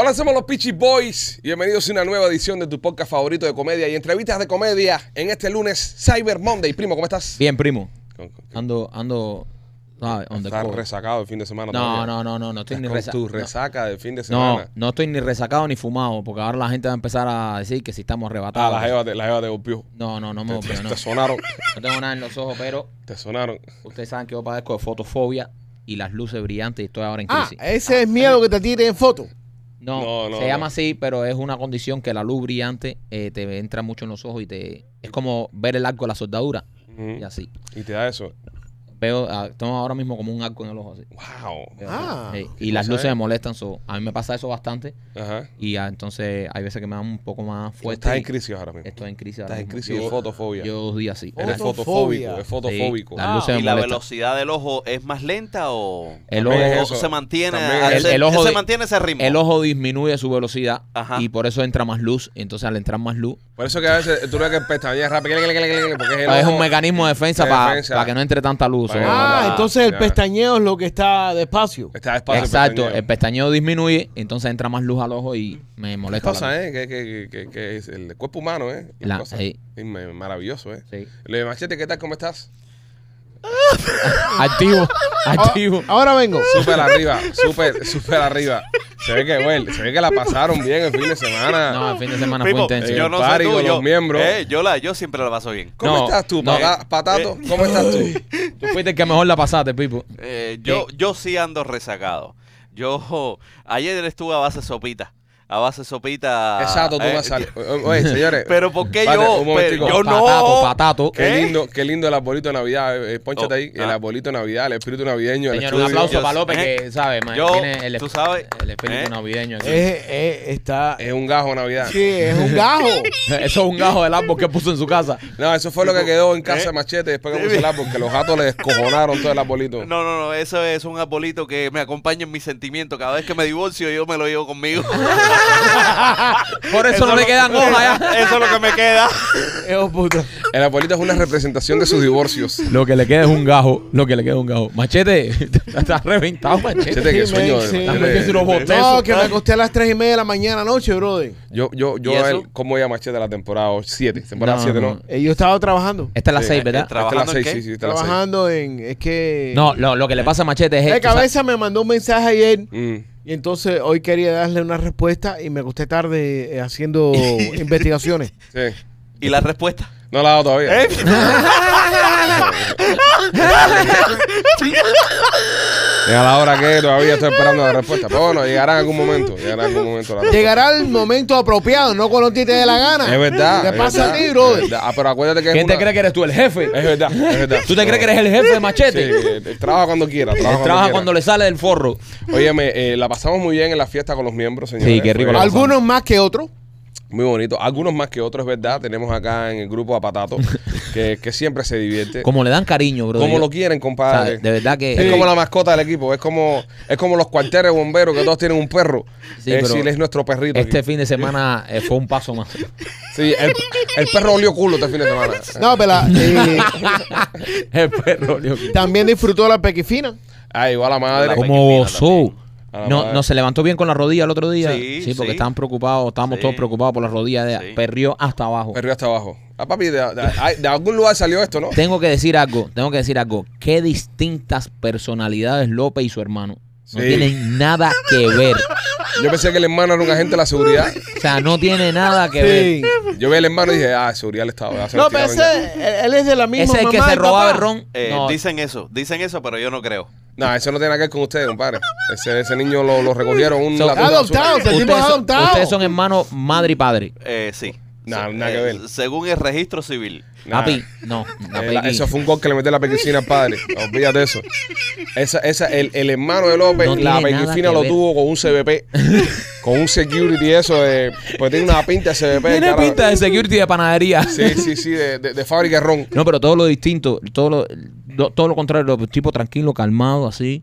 Hola, somos los Peachy Boys bienvenidos a una nueva edición de tu podcast favorito de comedia y entrevistas de comedia en este lunes Cyber Monday. Primo, ¿cómo estás? Bien, primo. Con- con- Ando, ando, ¿sabes? On the Estás resacado el fin de semana. No, todavía. no, no, no, no estoy Estás ni con resacado. tu resaca del fin de No, semana. no estoy ni resacado ni fumado, porque ahora la gente va a empezar a decir que si estamos Ah, arrebatados. la jeva, te, la jeva te golpeó. No, no, no me Te, golpeo, no. te sonaron. No tengo nada en los ojos, pero Te sonaron. ustedes saben que yo padezco de fotofobia y las luces brillantes y estoy ahora en Ah, crisis. ese es miedo que te tiren foto. No, no, no, se llama así, pero es una condición que la luz brillante eh, te entra mucho en los ojos y te es como ver el arco de la soldadura y así. Y te da eso. Veo, ah, tengo ahora mismo como un arco en el ojo así. Wow. Veo Ah. Sí, y las luces me molestan, so, a mí me pasa eso bastante. Ajá. Y ya, entonces hay veces que me dan un poco más fuerte. Estás en crisis ahora mismo. Estoy en crisis. Estás en mismo. crisis de Yo- fotofobia. Yo dos días sí. Eres Fotofobia. fotofóbico. Es fotofóbico. Las Ah, luces me ¿Y la molestan. velocidad del ojo es más lenta o, El También ojo, es o eso. se mantiene También es. El ojo se de- mantiene ese ritmo? el ojo disminuye su velocidad Ajá. y por eso entra más luz. Y entonces al entrar más luz, Por eso que a veces tú ves que pestañeas rápido. Porque es, el es ojo- un mecanismo de defensa de para defensa. que no entre tanta luz. Ah, Ah, entonces el ya. pestañeo es lo que está despacio. Está despacio. Exacto, pestañeo. el pestañeo disminuye, entonces entra más luz al ojo y me ¿Qué molesta. cosa, luz. eh? Que, que, que, que es el cuerpo humano, ¿eh? La- sí. Me- maravilloso, ¿eh? Sí. Le Machete, ¿qué tal? ¿Cómo estás? Activo, Ah, activo. Ahora vengo. Súper arriba, súper, súper arriba. Se ve que, bueno, se ve que la pasaron bien el fin de semana. No, el fin de semana fue intenso. eh, yo el no sé party tú, con yo, los miembros. eh, yo, la, yo siempre la paso bien. ¿Cómo No, estás tú, no. Pata- Patato? ¿Cómo estás tú? Tú fuiste el que mejor la pasaste, Pipo. Eh, yo, yo sí ando rezagado. Yo ayer estuve a base de sopita. A base de sopita. Exacto, tú eh, me sales. Oye, señores. Pero ¿por qué Vale, yo? un. Pero yo Patato, no. patato. Qué ¿Qué? lindo, qué lindo el arbolito de Navidad. Eh, eh, Pónchate Oh, ahí. El ah. arbolito de Navidad, el espíritu navideño. el Señor, un estudio. aplauso Yo- para López eh, que, ¿sabes? man, yo, tiene el, tú sabes, el espíritu eh, navideño aquí. Es, es- está. Es un gajo de Navidad. Sí, es un gajo. Eso es un gajo del árbol que puso en su casa. No, eso fue lo que quedó en casa ¿Eh? de Machete después que puso el árbol, que los gatos le descojonaron todo el arbolito. No, no, no, eso es un arbolito que me acompaña en mis sentimientos. Cada vez que me divorcio, yo me lo llevo conmigo. Por eso, no le quedan hojas ya. Eso es lo que me queda. Puta. El arbolito es una representación de sus divorcios. Lo que le queda es un gajo. Lo que le queda es un gajo. Machete, estás reventado, machete. Machete, que Sí, sueño sí. No, que me acosté a las 3 y media de la mañana anoche, brother. Yo, yo, yo ¿Y a él? ¿cómo voy a Machete la temporada 7? Temporada No, 7, ¿no? no. Eh, yo estaba trabajando. Esta es la Sí. 6, ¿verdad? Eh, ¿Trabajando Esta es la en seis, qué? sí, sí, esta es la seis. Trabajando en. Es que. No, lo, lo que le pasa a Machete es. ¿sabes? cabeza me mandó un mensaje ayer. Mm. Y entonces hoy quería darle una respuesta y me acosté tarde eh, haciendo investigaciones. Sí. ¿Y la respuesta? No la he dado todavía. ¿Eh? Llega la hora que todavía estoy esperando la respuesta. Pero bueno, llegará en algún momento. Llegará en algún momento la respuesta. Llegará el momento apropiado, no cuando a ti te dé la gana. Es verdad. ¿Qué es te pasa verdad, a ti, es brother? verdad. Ah, pero acuérdate que es ¿Quién te una- cree que eres tú, el jefe? Es verdad, es verdad. ¿Tú te crees que eres el jefe de Machete? Sí, él- él trabaja cuando quiera. Trabaja, trabaja cuando, cuando le sale del forro. Óyeme, eh, la pasamos muy bien en la fiesta con los miembros, señores. Sí, qué rico la Algunos más que otros. Muy bonito. Algunos más que otros, es verdad. Tenemos acá en el grupo a Patato, que, que siempre se divierte. Como le dan cariño, bro. Como Yo- lo quieren, o sea, compadre. de verdad que. Es como la mascota del equipo, es como, es como los cuarteles bomberos que todos tienen un perro. Sí, pero decir, es nuestro perrito. Este aquí. fin de semana eh, fue un paso más. Sí, el, el perro olió culo este fin de semana. No, pero eh, el perro, Dios. también disfrutó la pequifina. Ah, igual la madre. Como gozó. No, no se levantó bien con la rodilla el otro día. Sí, Sí, porque sí. estaban preocupados, estábamos Sí. todos preocupados por la rodilla de. Perrió hasta abajo. Perrió hasta abajo. Ah, papi, de, de- ay, de algún lugar salió esto, ¿no? Tengo que decir algo, tengo que decir algo. Qué distintas personalidades López y su hermano. No Sí. tienen nada que ver. Yo pensé que el hermano era un agente de la seguridad. O sea, no tiene nada que Sí. ver. Yo vi al hermano y dije, ah, seguridad del Estado. No, lo pero ese, él- él es de la misma Ese es el que se y robaba papá. el ron. Eh, No, Dicen eso, dicen eso, pero yo no creo. No, eso no tiene nada que ver con ustedes, compadre. Ese, ese niño lo, lo recogieron un So- latón de basura. Adoptado, el tipo es ustedes, son, adoptado. ustedes son hermanos, madre y padre. Eh, sí. Nada, Se- nada que eh, ver. Según el registro civil. Nah. Papi, no. Eh, la- eso fue un gol que le metió la pequicina al padre. Olvídate de eso. Esa, esa, el, el hermano de López, No la pequicina lo ver. tuvo con un CBP, con un security y eso de. Pues tiene una pinta de CBP. Tiene cara. pinta de security de panadería. Sí, sí, sí, de, de, de fábrica de ron. No, pero todo lo distinto, todo lo, todo lo contrario, tipo tranquilo, calmado, así.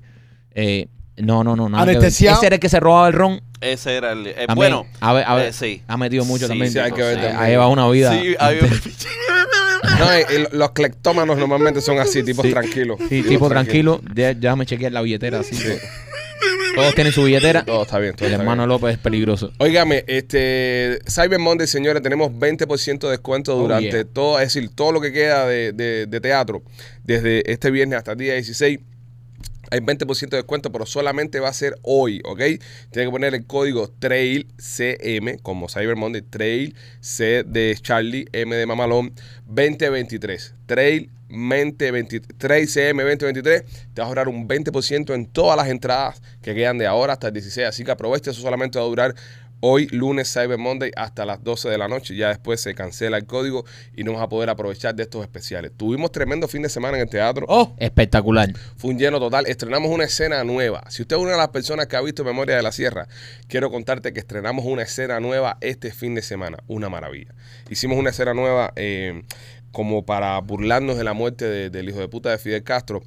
Eh, no, no, no. nada que ver. Anestesiado. Ese era el que se robaba el ron. Ese era el. eh, También, bueno, a ver, a ver, eh, sí. ha metido mucho Sí, también. sí, hay que ver también. Ha llevado una vida. Sí, hay- No, y- y los cleptómanos normalmente son así, tipos Sí. tranquilos. Sí, tipo tranquilo. Ya, ya me chequeé la billetera así. Todos tienen su billetera. Todo está bien. todo El está hermano bien. López es peligroso. Óigame, este Cyber Monday, señores, tenemos 20% de descuento Oh, durante yeah. todo, es decir, todo lo que queda de, de- de teatro, desde este viernes hasta el día 16. Hay 20% de descuento, pero solamente va a ser hoy, ¿ok? Tiene que poner el código TRAILCM, como Cyber Monday, TRAIL, C de Charlie, M de Mamalón, 2023. TRAIL 2023, TRAIL CM 2023. Te vas a ahorrar un 20% en todas las entradas que quedan de ahora hasta el 16. Así que aprovecha, eso solamente va a durar hoy, lunes, Cyber Monday, hasta las 12 de la noche. Ya después se cancela el código y no vas a poder aprovechar de estos especiales. Tuvimos tremendo fin de semana en el teatro. Oh, espectacular. Fue un lleno total. Estrenamos una escena nueva. Si usted es una de las personas que ha visto Memoria de la Sierra, quiero contarte que estrenamos una escena nueva este fin de semana. Una maravilla. Hicimos una escena nueva eh, como para burlarnos de la muerte de- del hijo de puta de Fidel Castro.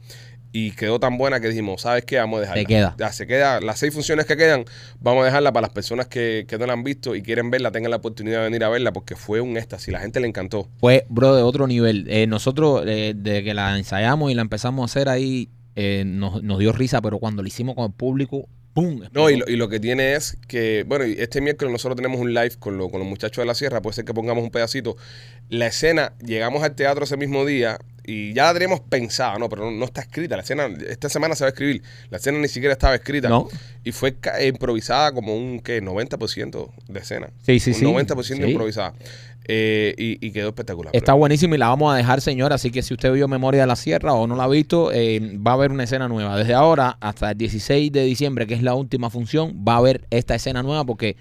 Y quedó tan buena que dijimos, ¿sabes qué? Vamos a dejarla. Se queda. Ya, se queda. Las seis funciones que quedan, vamos a dejarla para las personas que, que no la han visto y quieren verla, tengan la oportunidad de venir a verla porque fue un éxtasis. La gente le encantó. Fue, bro, de otro nivel. Eh, nosotros, eh, de que la ensayamos y la empezamos a hacer ahí, eh, nos, nos dio risa, pero cuando lo hicimos con el público, ¡pum! No, y lo, y lo que tiene es que, bueno, este miércoles nosotros tenemos un live con, lo- con los muchachos de la sierra, puede ser que pongamos un pedacito. La escena, llegamos al teatro ese mismo día y ya la teníamos pensada, ¿no? Pero no, no está escrita. La escena, esta semana se va a escribir. La escena ni siquiera estaba escrita. No. Y fue improvisada como un, ¿qué? 90% de escena. Sí, sí, un sí. 90% Sí. improvisada. Eh, y, y quedó espectacular. Está buenísimo y la vamos a dejar, señora. Así que si usted vio Memoria de la Sierra o no la ha visto, eh, va a haber una escena nueva. Desde ahora hasta el 16 de diciembre, que es la última función, va a haber esta escena nueva porque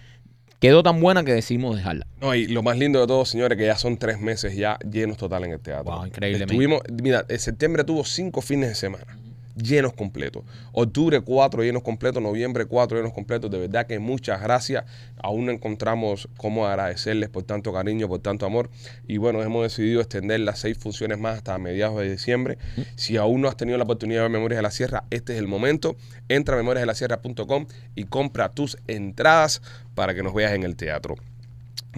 quedó tan buena que decidimos dejarla. No, y lo más lindo de todo, señores, que ya son tres meses ya llenos total en el teatro. Wow, increíble, man. Estuvimos, mira, en septiembre tuvo cinco fines de semana llenos completos. Octubre cuatro llenos completos, noviembre cuatro llenos completos. De verdad que muchas gracias. Aún no encontramos cómo agradecerles por tanto cariño, por tanto amor. Y bueno, hemos decidido extender las seis funciones más hasta mediados de diciembre. Si aún no has tenido la oportunidad de ver Memorias de la Sierra, este es el momento. Entra a memoriasdelasierra.com y compra tus entradas para que nos veas en el teatro.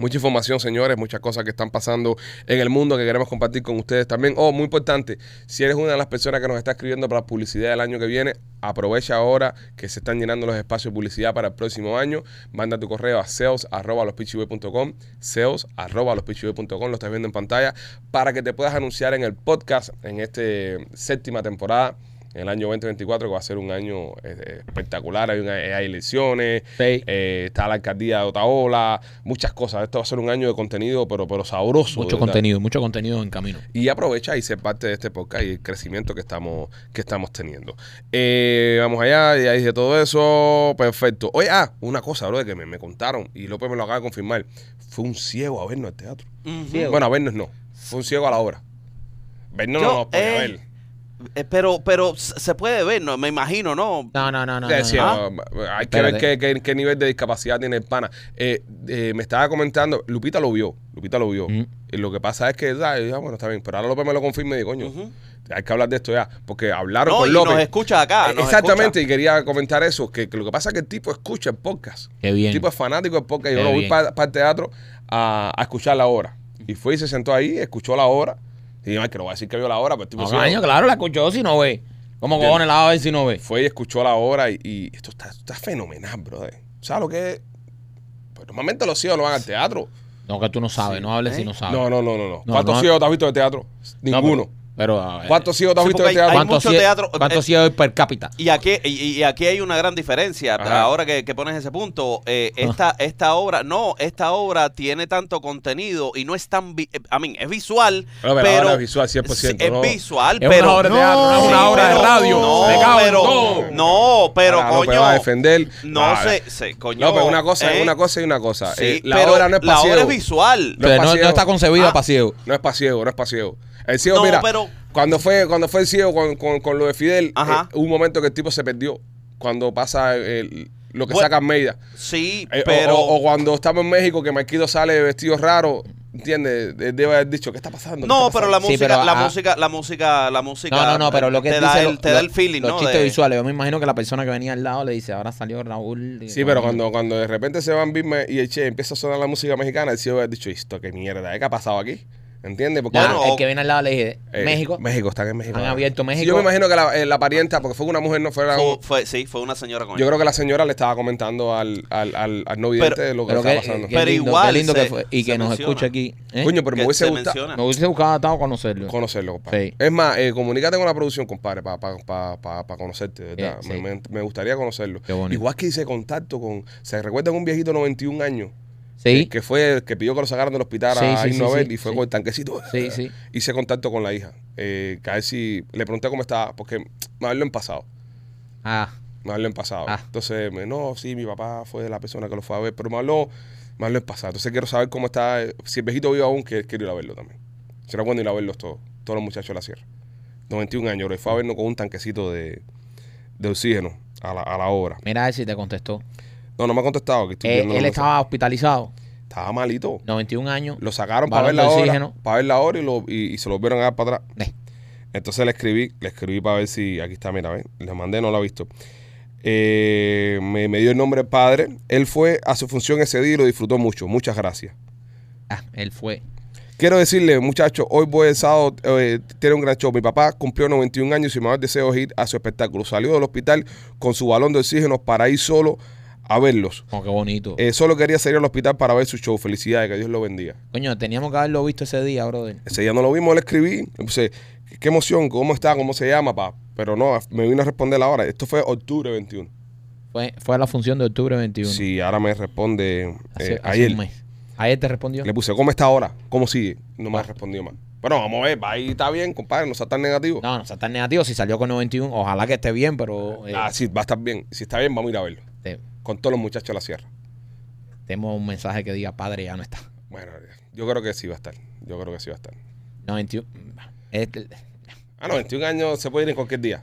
Mucha información, señores, muchas cosas que están pasando en el mundo que queremos compartir con ustedes también. Oh, muy importante, si eres una de las personas que nos está escribiendo para la publicidad del año que viene, aprovecha ahora que se están llenando los espacios de publicidad para el próximo año. Manda tu correo a arroba lospitchyboy.com, lo estás viendo en pantalla, para que te puedas anunciar en el podcast en esta séptima temporada. En el año 2024, que va a ser un año eh, espectacular, hay, una- hay elecciones, Sí. eh, está la alcaldía de Otaola, muchas cosas. Esto va a ser un año de contenido, pero, pero sabroso. Mucho ¿verdad? contenido, mucho contenido en camino. Y aprovecha y ser parte de este podcast y el crecimiento que estamos, que estamos teniendo. Eh, vamos allá, ya dije todo eso. Perfecto. Oye, ah, una cosa, bro, que me, me contaron y López me lo acaba de confirmar. Fue un ciego a vernos al teatro. Ujú. Bueno, a vernos no. Fue un ciego a la obra. Vernos Yo, no nos podía eh, pero, pero se puede ver, ¿no? Me imagino, ¿no? No, no, no, no. Sí, no, sí, no. Ah. uh, hay que ver qué, qué- qué nivel de discapacidad tiene el pana. Eh, eh, me estaba comentando, Lupita lo vio, Lupita lo vio. Y lo que pasa es que, ah, ya, bueno, está bien, pero ahora López me lo confirma y digo, coño, hay que hablar de esto ya, porque hablaron No, con y López. nos escucha acá. Eh, nos Exactamente, escucha. y quería comentar eso, que, que lo que pasa es que el tipo escucha el podcast. Qué El bien. tipo es fanático del podcast. Yo lo voy bien. para el teatro a, a escuchar la obra. Y fue y se sentó ahí, escuchó la obra. Ay, que no voy a decir que vio la obra, pero el tipo No, sí- coño, claro, la escuchó si no ve. ¿Cómo cojones la va a ver si no ve? fue y escuchó la obra y, y esto, está, está fenomenal, brother. ¿Sabes lo que es? Pues normalmente los ciegos no van al teatro. No, que tú no sabes, Sí. no hables ¿Eh? si no sabes. No, no, no, no. no. ¿Cuántos no. ciegos te has visto de teatro? No, Ninguno. Pero, pero, a ver, ¿Cuántos ciegos te has Sí, visto hay- teatro? ¿Cuántos teatro- ¿Cuántos eh, ciegos hay per cápita? Y aquí, y, y aquí hay una gran diferencia. Ajá. Ahora que, que pones ese punto, eh, esta, esta obra, no, esta obra tiene tanto contenido y no es tan, vi- eh, mean, es visual, pero pero ahora es visual 100%, Sí, es no. visual, Es pero una obra de teatro, no es No, una sí, obra de pero- radio. No, Me cago en pero, todo. no, pero López coño, va a defender. no Ah, sé, se, coño. No, pero una cosa es ¿eh? una cosa y una cosa. Sí, Eh, la pero obra no es la para obra es visual. No es Pero está concebida Ah. para ciego. No es para ciego, no es para ciego. El ciego, No, mira, pero- cuando fue cuando fue el ciego con, con- con lo de Fidel, Ajá. eh, hubo un momento que el tipo se perdió. Cuando pasa el- lo que Bueno, saca Almeida. Sí, Eh, pero o, o cuando estamos en México que Marquito sale vestido raro, ¿entiendes? De- Debe haber dicho, ¿qué está pasando? ¿Qué no, está pero la pasando?" Sí, música, pero, la ah, música, la música, la música. No, no, no, pero lo que te da el, lo- te da el feeling, los ¿no? chistes De- visuales. Yo me imagino que la persona que venía al lado le dice, ahora salió Raúl. Sí, pero cuando, cuando de repente se van Bismarck y el Che empieza a sonar la música mexicana, el ciego ha dicho, ¿esto qué mierda? ¿Qué ha pasado aquí? ¿Entiendes? Porque Ya, Bueno, el que viene al lado le dije, eh, México. México, están en México. Han abierto México. Yo me imagino que la, eh, la parienta, porque fue una mujer, no fuera Fue, un- fue- sí, fue una señora con Yo creo que la señora le estaba comentando al, al, al, al no vidente Pero- de lo que estaba que, pasando. qué Pero lindo, igual qué lindo se- que fue. Y que nos escuche aquí. ¿eh? Coño, pero me hubiese se gustado. Me hubiese gustado conocerlo. conocerlo, compadre. Sí. Es más, eh, comunícate con la producción, compadre, para conocerte, ¿verdad? Eh, Me- sí. me, me gustaría conocerlo. Qué bonito. Igual que hice contacto con, ¿se recuerdan un viejito de 91 años? Sí, Que, fue el que pidió que lo sacaran del hospital Sí, a sí, a ver sí, y fue con el tanquecito. sí, sí. Hice contacto con la hija. Eh, que a ver si le pregunté cómo estaba, porque me habló en pasado. Ah, Me habló en pasado. Ah. Entonces, me, no, sí, mi papá fue la persona que lo fue a ver, pero me habló, me habló en pasado. Entonces quiero saber cómo está, eh, si el viejito vive aún, que quiero ir a verlo también. Será bueno ir a verlos todos, todos los muchachos de la sierra. 91 años, y fue a vernos con un tanquecito de, de oxígeno a la, a la obra. mira a ver si te contestó. No, no me ha contestado. Que estoy Eh, él estaba hospitalizado. Estaba malito. 91 años. Lo sacaron para ver la hora, para ver la hora y, lo, y, y se lo vieron a dar para atrás. Eh, Entonces le escribí, le escribí para ver si, aquí está, mira, ¿ves? le mandé, no lo ha visto. Eh, me, me dio el nombre del padre. Él fue a su función ese día y lo disfrutó mucho. Muchas gracias. ah, él fue. Quiero decirle, muchachos, hoy voy el sábado, eh, tiene un gran show. Mi papá cumplió 91 años y mi mayor deseo es ir a su espectáculo. Salió del hospital con su balón de oxígeno para ir solo a verlos. Oh, qué bonito. Eh, solo quería salir al hospital para ver su show. Felicidades, que Dios lo bendiga. Coño, teníamos que haberlo visto ese día, brother. Ese día no lo vimos, le escribí. Puse, qué emoción, cómo está, cómo se llama, pa. Pero no, me vino a responder ahora. Esto fue octubre 21. Fue, fue a la función de octubre 21. Sí, ahora me responde Hace, eh, hace ayer. un mes. Ayer te respondió. Le puse, ¿cómo está ahora? ¿Cómo sigue? No me ha respondido más. Bueno, vamos a ver, va ahí está bien, compadre, no sea tan negativo. No, no sea tan negativo. Si salió con 91, ojalá que esté bien, pero eh, Ah, sí, va a estar bien. Si está bien, vamos a ir a verlo. te- Con todos los muchachos de la sierra. tenemos un mensaje que diga, padre, ya no está. Bueno, yo creo que sí va a estar. Yo creo que sí va a estar. 91. Este- Ah, no, 21 años se puede ir en cualquier día.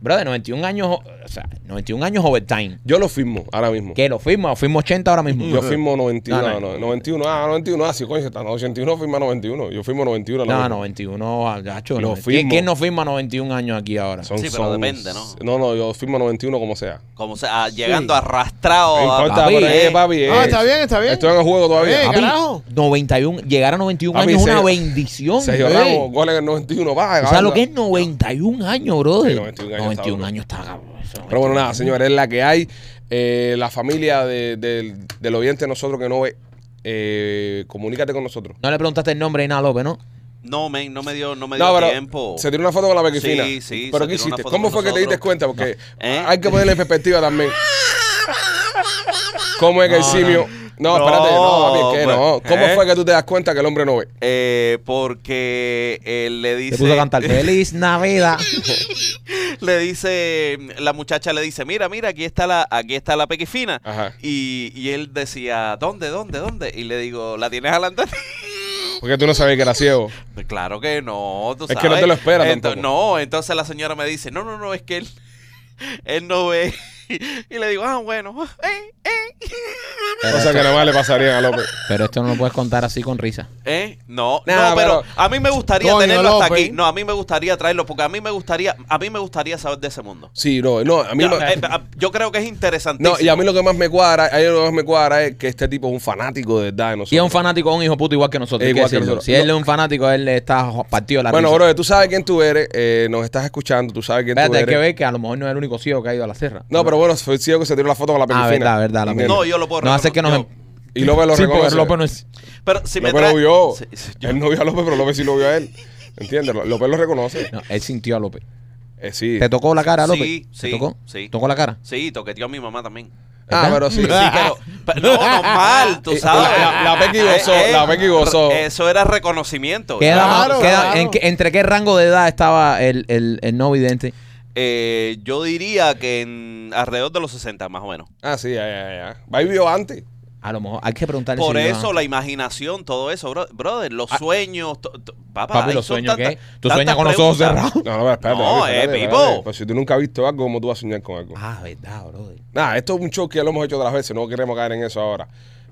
Brother, 91 años, o sea, 91 años overtime. Yo lo firmo ahora mismo. ¿Qué? ¿Lo firmo? ¿Lo firmo 80 ahora mismo? Yo firmo 91. No, No, no. no, 91. Ah, 91. Ah, sí, coño, está. No, 81 firma 91. Yo firmo 91. ahora No, mismo. 91, ah, gacho. Lo no. firmo. ¿Quién, no firma 91 años aquí ahora? Son- Sí, pero son- depende, ¿no? No, no, yo firmo 91 como sea. Como sea, ah, llegando arrastrado. No a- importa, papi, eh. eh, papi. Ah, eh, está bien, está bien. Estoy en el juego todavía. Eh, Papi, carajo. 91, llegar a 91 Papi, años es una se- bendición. Ey. Ramos, gol en el 91. Va, ¿Tú sabes lo que es 91 años, brother? Sí, 91 años 91 está años está Pero bueno, 91 nada, señores, es la que hay. Eh, la familia de- del- del oyente de nosotros que no ve, eh, comunícate con nosotros. No le preguntaste el nombre de nada, López, ¿no? No, men, no me dio, no me No, dio pero tiempo. se tiró una foto con la Bequifina. Sí, sí, Pero ¿qué hiciste? ¿Cómo fue que te diste cuenta? Porque ¿Eh? hay que ponerle en perspectiva también. ¿Cómo es que el No, simio... No, No, espérate, no, papi, es que pues, no. ¿Cómo ¿eh? fue que tú te das cuenta que el hombre no ve? Eh, porque él le dice. Te puso a cantar Feliz Navidad. le dice, la muchacha le dice, mira, mira, aquí está la, aquí está la pequifina. Ajá. Y, y él decía, ¿dónde, dónde, dónde? Y le digo, ¿la tienes adelante? Porque tú no sabías que era ciego. Pues claro que no, tú Es que sabes. no te lo esperas Ento- tampoco. No, entonces la señora me dice, no, no, no, es que él, él no ve. Y le digo, ah, bueno, eh, eh. O sea que nada más le pasarían a López. Pero esto no lo puedes contar así con risa. ¿Eh? No, Nah, no, pero, pero- a mí me gustaría Coño, tenerlo hasta López. aquí. No, a mí me gustaría traerlo porque a mí me gustaría, a mí me gustaría saber de ese mundo. Sí, no, no, a mí Ya, me- eh, a- yo creo que es interesantísimo. No, y a mí lo que más me cuadra, a mí lo que más me cuadra es que este tipo es un fanático de verdad de nosotros. Si es un fanático, es un hijo puto igual que nosotros. hay que Igual que decirlo. nosotros. Si él es un fanático, él está partido de la Bueno, risa. bro, tú sabes quién tú eres, eh, nos estás escuchando, tú sabes quién Espérate, tú hay eres. que ver que a lo mejor no es el único ciego que ha ido a la sierra. No, pero bueno, fue el ciego que se tiró la foto con la Ah, pequifina. verdad, verdad. La ¿Entiendes? No, yo lo puedo No hace que nos... Y López lo sí, reconoce. porque López no es... Pero si me López trae- lo vio. Sí, sí, yo- Él no vio a López, pero López sí lo vio a él. ¿Entiendes? López lo reconoce. No, él sintió a López. Eh, sí. ¿Te tocó la cara, López? Sí, ¿Te sí, tocó? sí. ¿Tocó la cara? Sí, toqueteó a mi mamá también. Ah, ¿Verdad? pero sí. Sí, pero, pero no, normal, tú Eh, sabes. la- la Becky gozó, la Becky gozó. Eso era reconocimiento. ¿Qué edad más- Claro, qué edad- claro. en qué- ¿Entre qué rango de edad estaba el, el, el no vidente? Eh, yo diría que en alrededor de los 60 más o menos. Ah, sí, ya, ya, ya. Va y vio antes. A lo mejor hay que preguntarle Por si eso la imaginación, todo eso, bro- brother, los sueños, to- to- papá, Papi, los sueños, ¿qué? ¿Tú sueñas con los ojos cerrados? No, no, espérate. No, espérate, eh, espérate. Pipo. Pues si tú nunca has visto algo, ¿cómo tú vas a soñar con algo? Ah, verdad, brother. Nada, esto es un show que ya lo hemos hecho otras veces, no queremos caer en eso ahora.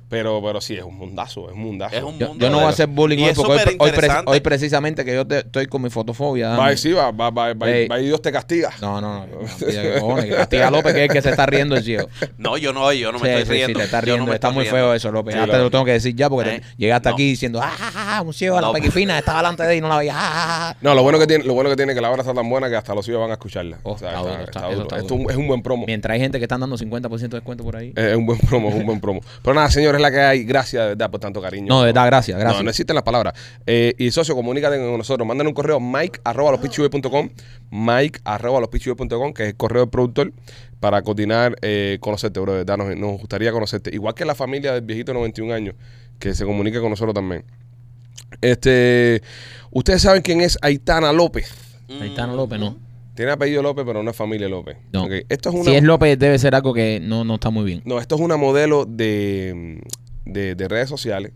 Pero, pero sí, es un mundazo, es un mundazo. Es un Yo, mundo yo no voy a hacer bullying y hoy porque hoy, hoy pre- hoy precisamente que yo te- estoy con mi fotofobia. Va, y sí, va, va, va, va, y Dios te castiga. No, no, no. no, pide que cojones, que castiga a López, que es el que se está riendo el ciego. No, yo no, yo no me Sí, estoy sí, sí, riendo. te está Yo no me está muy riendo. feo eso, López. Sí, Ya te lo- tengo que decir ya porque Eh, te- llegaste no. aquí diciendo, ah, ah, ah, un ciego a la No. pequifina, estaba delante de él y no la veía. ah, ah, ah". No, lo bueno que tiene, lo bueno que tiene es que la obra está tan buena que hasta los hijos van a escucharla. Es un buen promo. Mientras hay gente que están dando 50% de descuento por ahí. Es un buen promo, es un buen promo. Pero nada, señores, es la que hay. Gracias de verdad por tanto cariño. No, de verdad, gracias, gracias. No, no existen las palabras. Eh, y socio, comunícate con nosotros. Mándanos un correo mike arroba lospitchyboy.com, mike arroba lospitchyboy.com, que es el correo del productor, para coordinar, eh, conocerte, bro. De verdad, nos, nos gustaría conocerte. Igual que la familia del viejito de 91 años, que se comunique con nosotros también. Este, ustedes saben quién es Aitana López. Aitana López, no. Tiene apellido López, pero no es familia López. No. Ok, Esto es una, Si es López, debe ser algo que no, no está muy bien. no, esto es una modelo de, de, de redes sociales.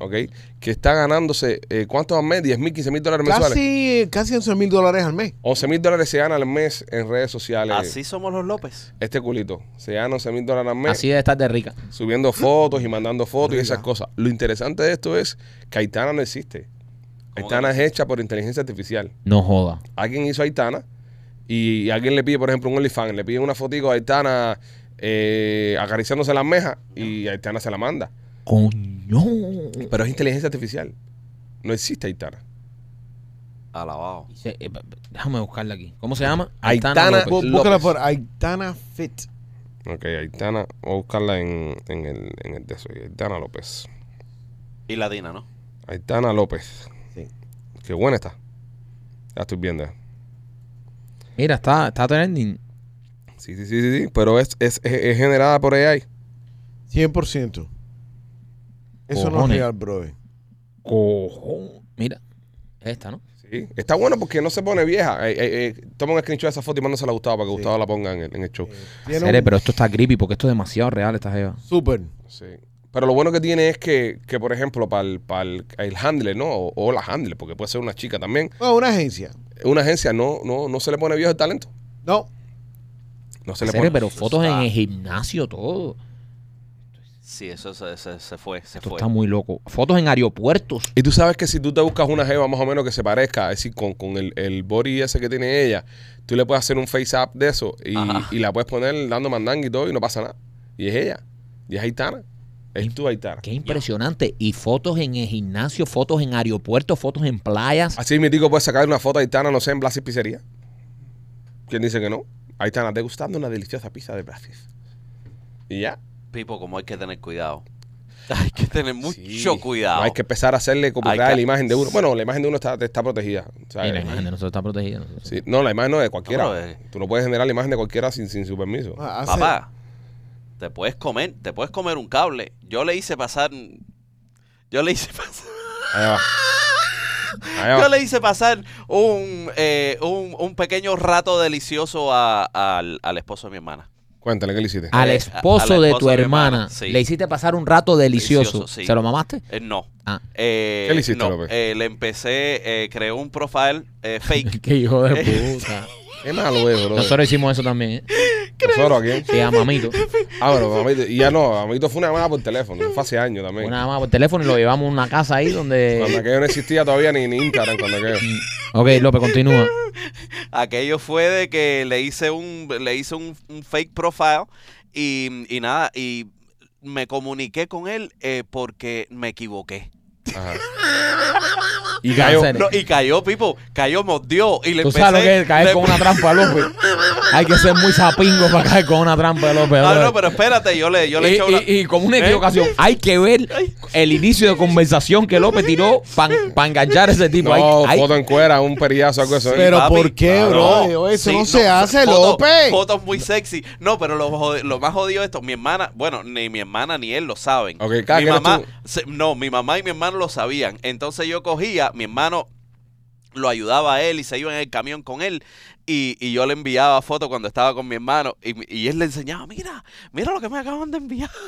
¿ok? Que está ganándose, eh, ¿cuántos al mes? 10 mil, 15 mil dólares mensuales. Casi, casi 11 mil dólares al mes. 11 mil dólares se gana al mes en redes sociales. Así somos los López. Este culito. Se gana 11 mil dólares al mes Así debe estar de rica. subiendo fotos y mandando fotos y esas cosas. Lo interesante de esto es que Aitana no existe. ¿Cómo Aitana es hecha por inteligencia artificial. No joda. Alguien hizo Aitana y alguien le pide, por ejemplo, un OnlyFans, le pide una fotico a Aitana eh, acariciándose las mejas y Aitana se la manda. Coño. Pero es inteligencia artificial. No existe Aitana. Alabado. Se- eh, Déjame buscarla aquí. ¿Cómo se llama? Aitana López. Bú- López. Búscala por Aitana Fit. Ok, Aitana, voy a buscarla en, en el, en el de eso. Aitana López. Y Latina, ¿no? Aitana López. Sí. Qué buena está. Ya estoy viendo. Mira, está, está trending. Sí, sí, sí, sí, sí. Pero es, es, es, es generada por AI. 100%. Eso no es Cojones. real, bro. Cojón. Mira, esta, ¿no? Sí. Está bueno porque no se pone vieja. Eh, eh, eh, toma un screenshot de esa foto y mándasela a Gustavo para que Sí. Gustavo la ponga en el, en el show. Tiene Sere, un- pero esto está creepy porque esto es demasiado real, esta jeva. Súper. Sí. Pero lo bueno que tiene es que, que por ejemplo, para el, para el, el handler, ¿no? O, o la handler, porque puede ser una chica también. No, una agencia. Una agencia no, no, no se le pone viejo el talento. No. No se le Sere, pone. pero fotos en el gimnasio, todo. Sí, eso se, se, se fue, se Esto fue. está muy loco. Fotos en aeropuertos. Y tú sabes que si tú te buscas una jeva más o menos que se parezca, es decir, con, con el, el body ese que tiene ella, tú le puedes hacer un face up de eso y, y la puedes poner dando mandanga y todo y no pasa nada. Y es ella. Y es Aitana. Es tú, Aitana. Qué impresionante. Y fotos en el gimnasio, fotos en aeropuertos, fotos en playas. Así mi tico puede sacar una foto de Aitana, no sé, en Blasis Pizzería. ¿Quién dice que no? Aitana, degustando una deliciosa pizza de Blasis. Y ya. Pipo, como hay que tener cuidado. Hay que tener mucho Sí. cuidado. No hay que empezar a hacerle copyright Hay que- a la imagen de uno. Bueno, la imagen de uno está, está protegida. Y la imagen de nosotros está protegida. sí. No, la imagen no es de cualquiera. No, eh. Tú no puedes generar la imagen de cualquiera sin, sin su permiso. Ah, hace- Papá, te puedes comer, te puedes comer un cable. Yo le hice pasar. Yo le hice pasar. Va. Va. Yo le hice pasar un, eh, un, un pequeño rato delicioso a- al, al esposo de mi hermana. Cuéntale, ¿qué le hiciste? Al Eh, esposo al de esposo tu de hermana. hermana, sí. Le hiciste pasar un rato delicioso. Delicioso, sí. ¿Se lo mamaste? Eh, no. Ah. Eh, ¿Qué le hiciste, no, López? eh, le empecé, eh, creó un profile eh, fake. Qué hijo de puta. Qué malo es, bro. Nosotros hicimos eso también, ¿eh? ¿Nosotros aquí? Sí, a mamito. Ah, bueno, mamito. Y ya no, mamito fue una llamada por teléfono. Fue hace años también. Una más por teléfono y lo llevamos a una casa ahí Cuando donde... aquello no existía todavía ni, ni Instagram, cuando aquello. Ok, López, continúa. Aquello fue de que le hice un, le hice un, un fake profile y, y nada, y me comuniqué con él eh, porque me equivoqué. Ajá. Y cayó. No, y cayó, Pipo, cayó, mordió y le Tú empecé... sabes lo que es caer le- con una trampa, López. Hay que ser muy sapingo para caer con una trampa de López. Ah, no, pero espérate, yo le, yo le y, una... y- y como una ¿Eh? equivocación, hay que ver el inicio de conversación que López tiró para enganchar a ese tipo. Hay- No, hay- foto en cuera, un perillazo, algo de eso. Pero papi. ¿por qué, Claro. bro? Eso Sí, no se hace, foto- López. Fotos muy sexy. No, pero lo, más jodido de esto, mi hermana, bueno, ni mi hermana ni él lo saben. Ok, cada mi mamá, se- no, mi mamá y mi hermano lo sabían. Entonces yo cogía, mi hermano lo ayudaba a él y se iba en el camión con él. Y, y yo le enviaba fotos cuando estaba con mi hermano. Y, y él le enseñaba, mira, mira lo que me acaban de enviar.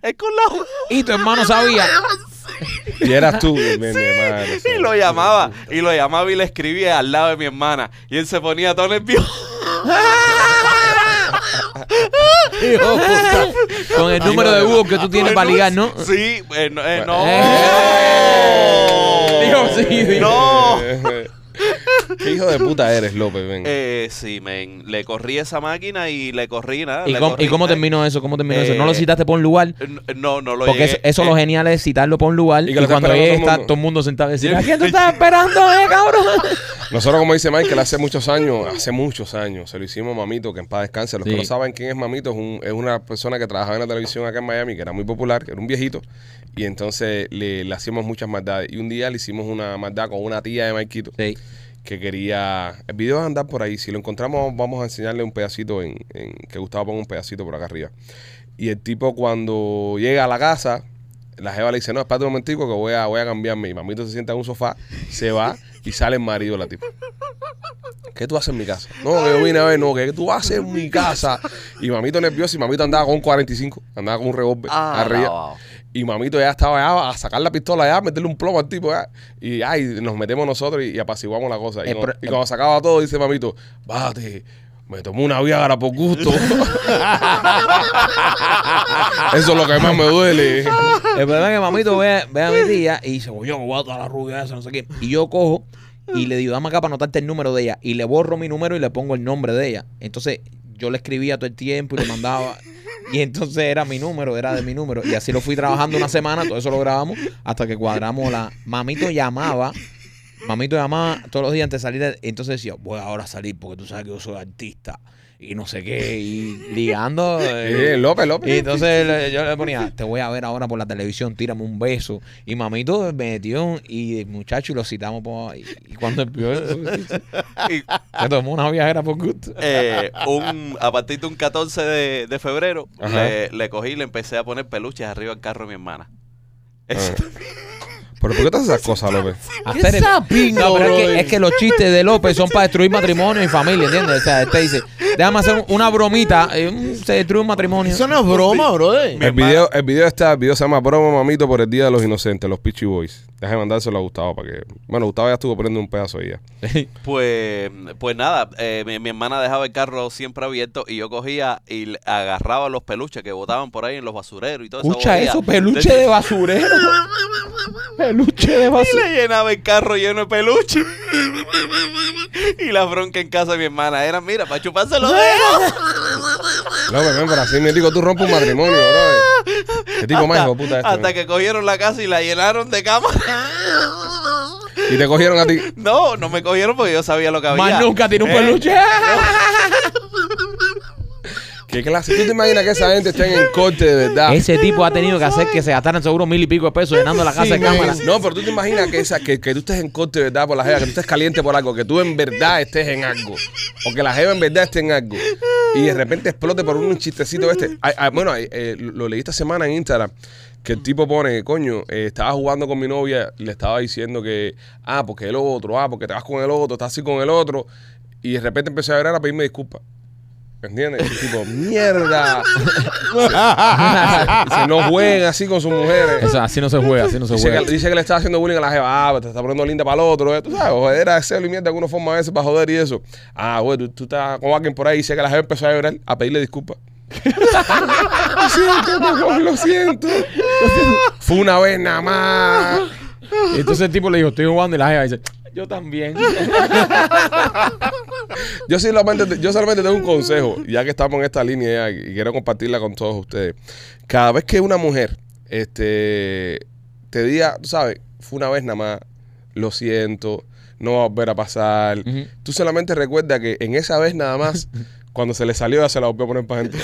Es con la... y tu hermano sabía. Y eras tú, mi mi madre. Y lo llamaba, y lo llamaba y le escribía al lado de mi hermana. Y él se ponía todo nervioso. Hijo. Con el número de Google que tú tienes para ligar, ¿no? Sí, eh, no. eh, no. Eh. Dijo sí, dijo. No. ¿Qué hijo de puta eres, López? Ven. Eh, sí, men. Le corrí esa máquina y le corrí nada. ¿Y le cómo, corrí y cómo terminó eso? ¿Cómo terminó eso? ¿No Eh, lo citaste por un lugar? No, no lo Porque llegué. eso, eso lo Eh, genial es citarlo por un lugar Y que cuando llegue está todo el mundo sentado y decir, ¿a quién tú estás esperando, eh, cabrón? Nosotros, como dice Michael, hace muchos años, hace muchos años, se lo hicimos a Mamito, que en paz descanse. Los Sí. que no saben quién es Mamito, es, un- es una persona que trabajaba en la televisión acá en Miami, que era muy popular, que era un viejito. Y entonces le, le hacíamos muchas maldades. Y un día le hicimos una maldad con una tía de Maikito Sí. que quería. El video va a andar por ahí. Si lo encontramos, vamos a enseñarle un pedacito en, en- que Gustavo ponga un pedacito por acá arriba. Y el tipo, cuando llega a la casa, la jeva le dice: No, espérate un momentico que voy a, voy a cambiarme. Y mamito se sienta en un sofá, se va y sale el marido de la tipa. ¿Qué tú haces en mi casa? No, que yo vine a ver, no, que tú haces en mi casa. Y mamito nervioso, y mamito andaba con un 45, andaba con un revólver Ah, arriba. Y mamito ya estaba ya a sacar la pistola ya, a meterle un plomo al tipo ya. Y ay, nos metemos nosotros y, y apaciguamos la cosa. Y, cuando, pro- y cuando se acaba todo, dice mamito, bájate, me tomé una viagra por gusto. Eso es lo que más me duele. El problema es que mamito ve, ve a mi tía y dice, "Oye, yo me voy a dar la rubia esa, no sé qué. Y yo cojo y le digo, dame acá para anotarte el número de ella. Y le borro mi número y le pongo el nombre de ella. Entonces yo le escribía todo el tiempo y le mandaba. Y entonces era mi número, era de mi número. Y así lo fui trabajando una semana, todo eso lo grabamos hasta que cuadramos la... Mamito llamaba, mamito llamaba todos los días antes de salir. Entonces decía, voy ahora a salir porque tú sabes que yo soy artista. Y no sé qué, y ligando. eh, López, López. y entonces le- yo le ponía, te voy a ver ahora por la televisión, tírame un beso. Y mamito me metió y el muchacho y lo citamos por ahí. Y cuando eso, Y, se tomó una viajera por gusto. eh, un, a partir de un 14 de, de febrero, Ajá. le, le cogí y le empecé a poner peluches arriba al carro de mi hermana. Es- Ah. Pero ¿por qué te haces esas cosas, López? Hacer el- sapingo, No, pero es que, brother? es que los chistes de López son para destruir matrimonio y familia, ¿entiendes? O sea, él te dice, déjame hacer una bromita, eh, mm, se destruye un matrimonio. Eso no es broma, brother. El video, el video está, el video se llama Broma Mamito por el Día de los Inocentes, los Peachy Boys. Déjame mandárselo a Gustavo para que. Bueno, Gustavo ya estuvo poniendo un pedazo ahí ya. Pues, pues nada, eh, mi, mi hermana dejaba el carro siempre abierto y yo cogía y agarraba los peluches que botaban por ahí en los basureros y todo Escucha eso, peluche de basurero. peluche de Y basurero. le llenaba el carro lleno de peluche. y la bronca en casa de mi hermana era, mira, para chuparse los dedos. López, ven, pero así me digo, tú rompes un matrimonio, bro. ¿Qué tipo más hijo puta es este? Hasta que cogieron la casa y la llenaron de cama. Y te cogieron a ti. no, no me cogieron porque yo sabía lo que había. Más nunca tiene un Eh, peluche. ¿Qué clase? ¿Tú te imaginas que esa gente esté en corte de verdad? Ese tipo ha tenido que hacer que se gastaran seguro mil y pico de pesos llenando la casa Sí, de man. cámara. No, pero tú te imaginas que, esa, que, que tú estés en corte de verdad por la jeva, que tú estés caliente por algo, que tú en verdad estés en algo. O que la jeva en verdad esté en algo. Y de repente explote por un chistecito este. Ay, ay, bueno, eh, lo leí esta semana en Instagram. Que el tipo pone, coño, eh, estaba jugando con mi novia le estaba diciendo que, ah, porque el otro, ah, porque te vas con el otro, estás así con el otro. Y de repente empecé a llorar a pedirme disculpas. ¿Entiendes? Y tipo, mierda. Se no jueguen así con sus mujeres. Eso, así no se juega, así no se Dice juega. que, dice que le está haciendo bullying a la jeva. Ah, pues te está poniendo linda para el otro. eh. Tú sabes, joder, a celo y mierda de alguna forma a veces para joder y eso. Ah, güey, tú, tú estás con alguien por ahí y dice que la jeva empezó a llorar a pedirle disculpas. lo siento, lo siento. Fue una vez nada más. Y entonces el tipo le dijo, estoy jugando y la jeva dice, yo también. Yo solamente, yo solamente tengo un consejo, ya que estamos en esta línea y quiero compartirla con todos ustedes. Cada vez que una mujer este, te diga, tú sabes, fue una vez nada más, lo siento, no va a volver a pasar. Tú solamente recuerda que en esa vez nada más, cuando se le salió, ya se la volvió a poner para adentro.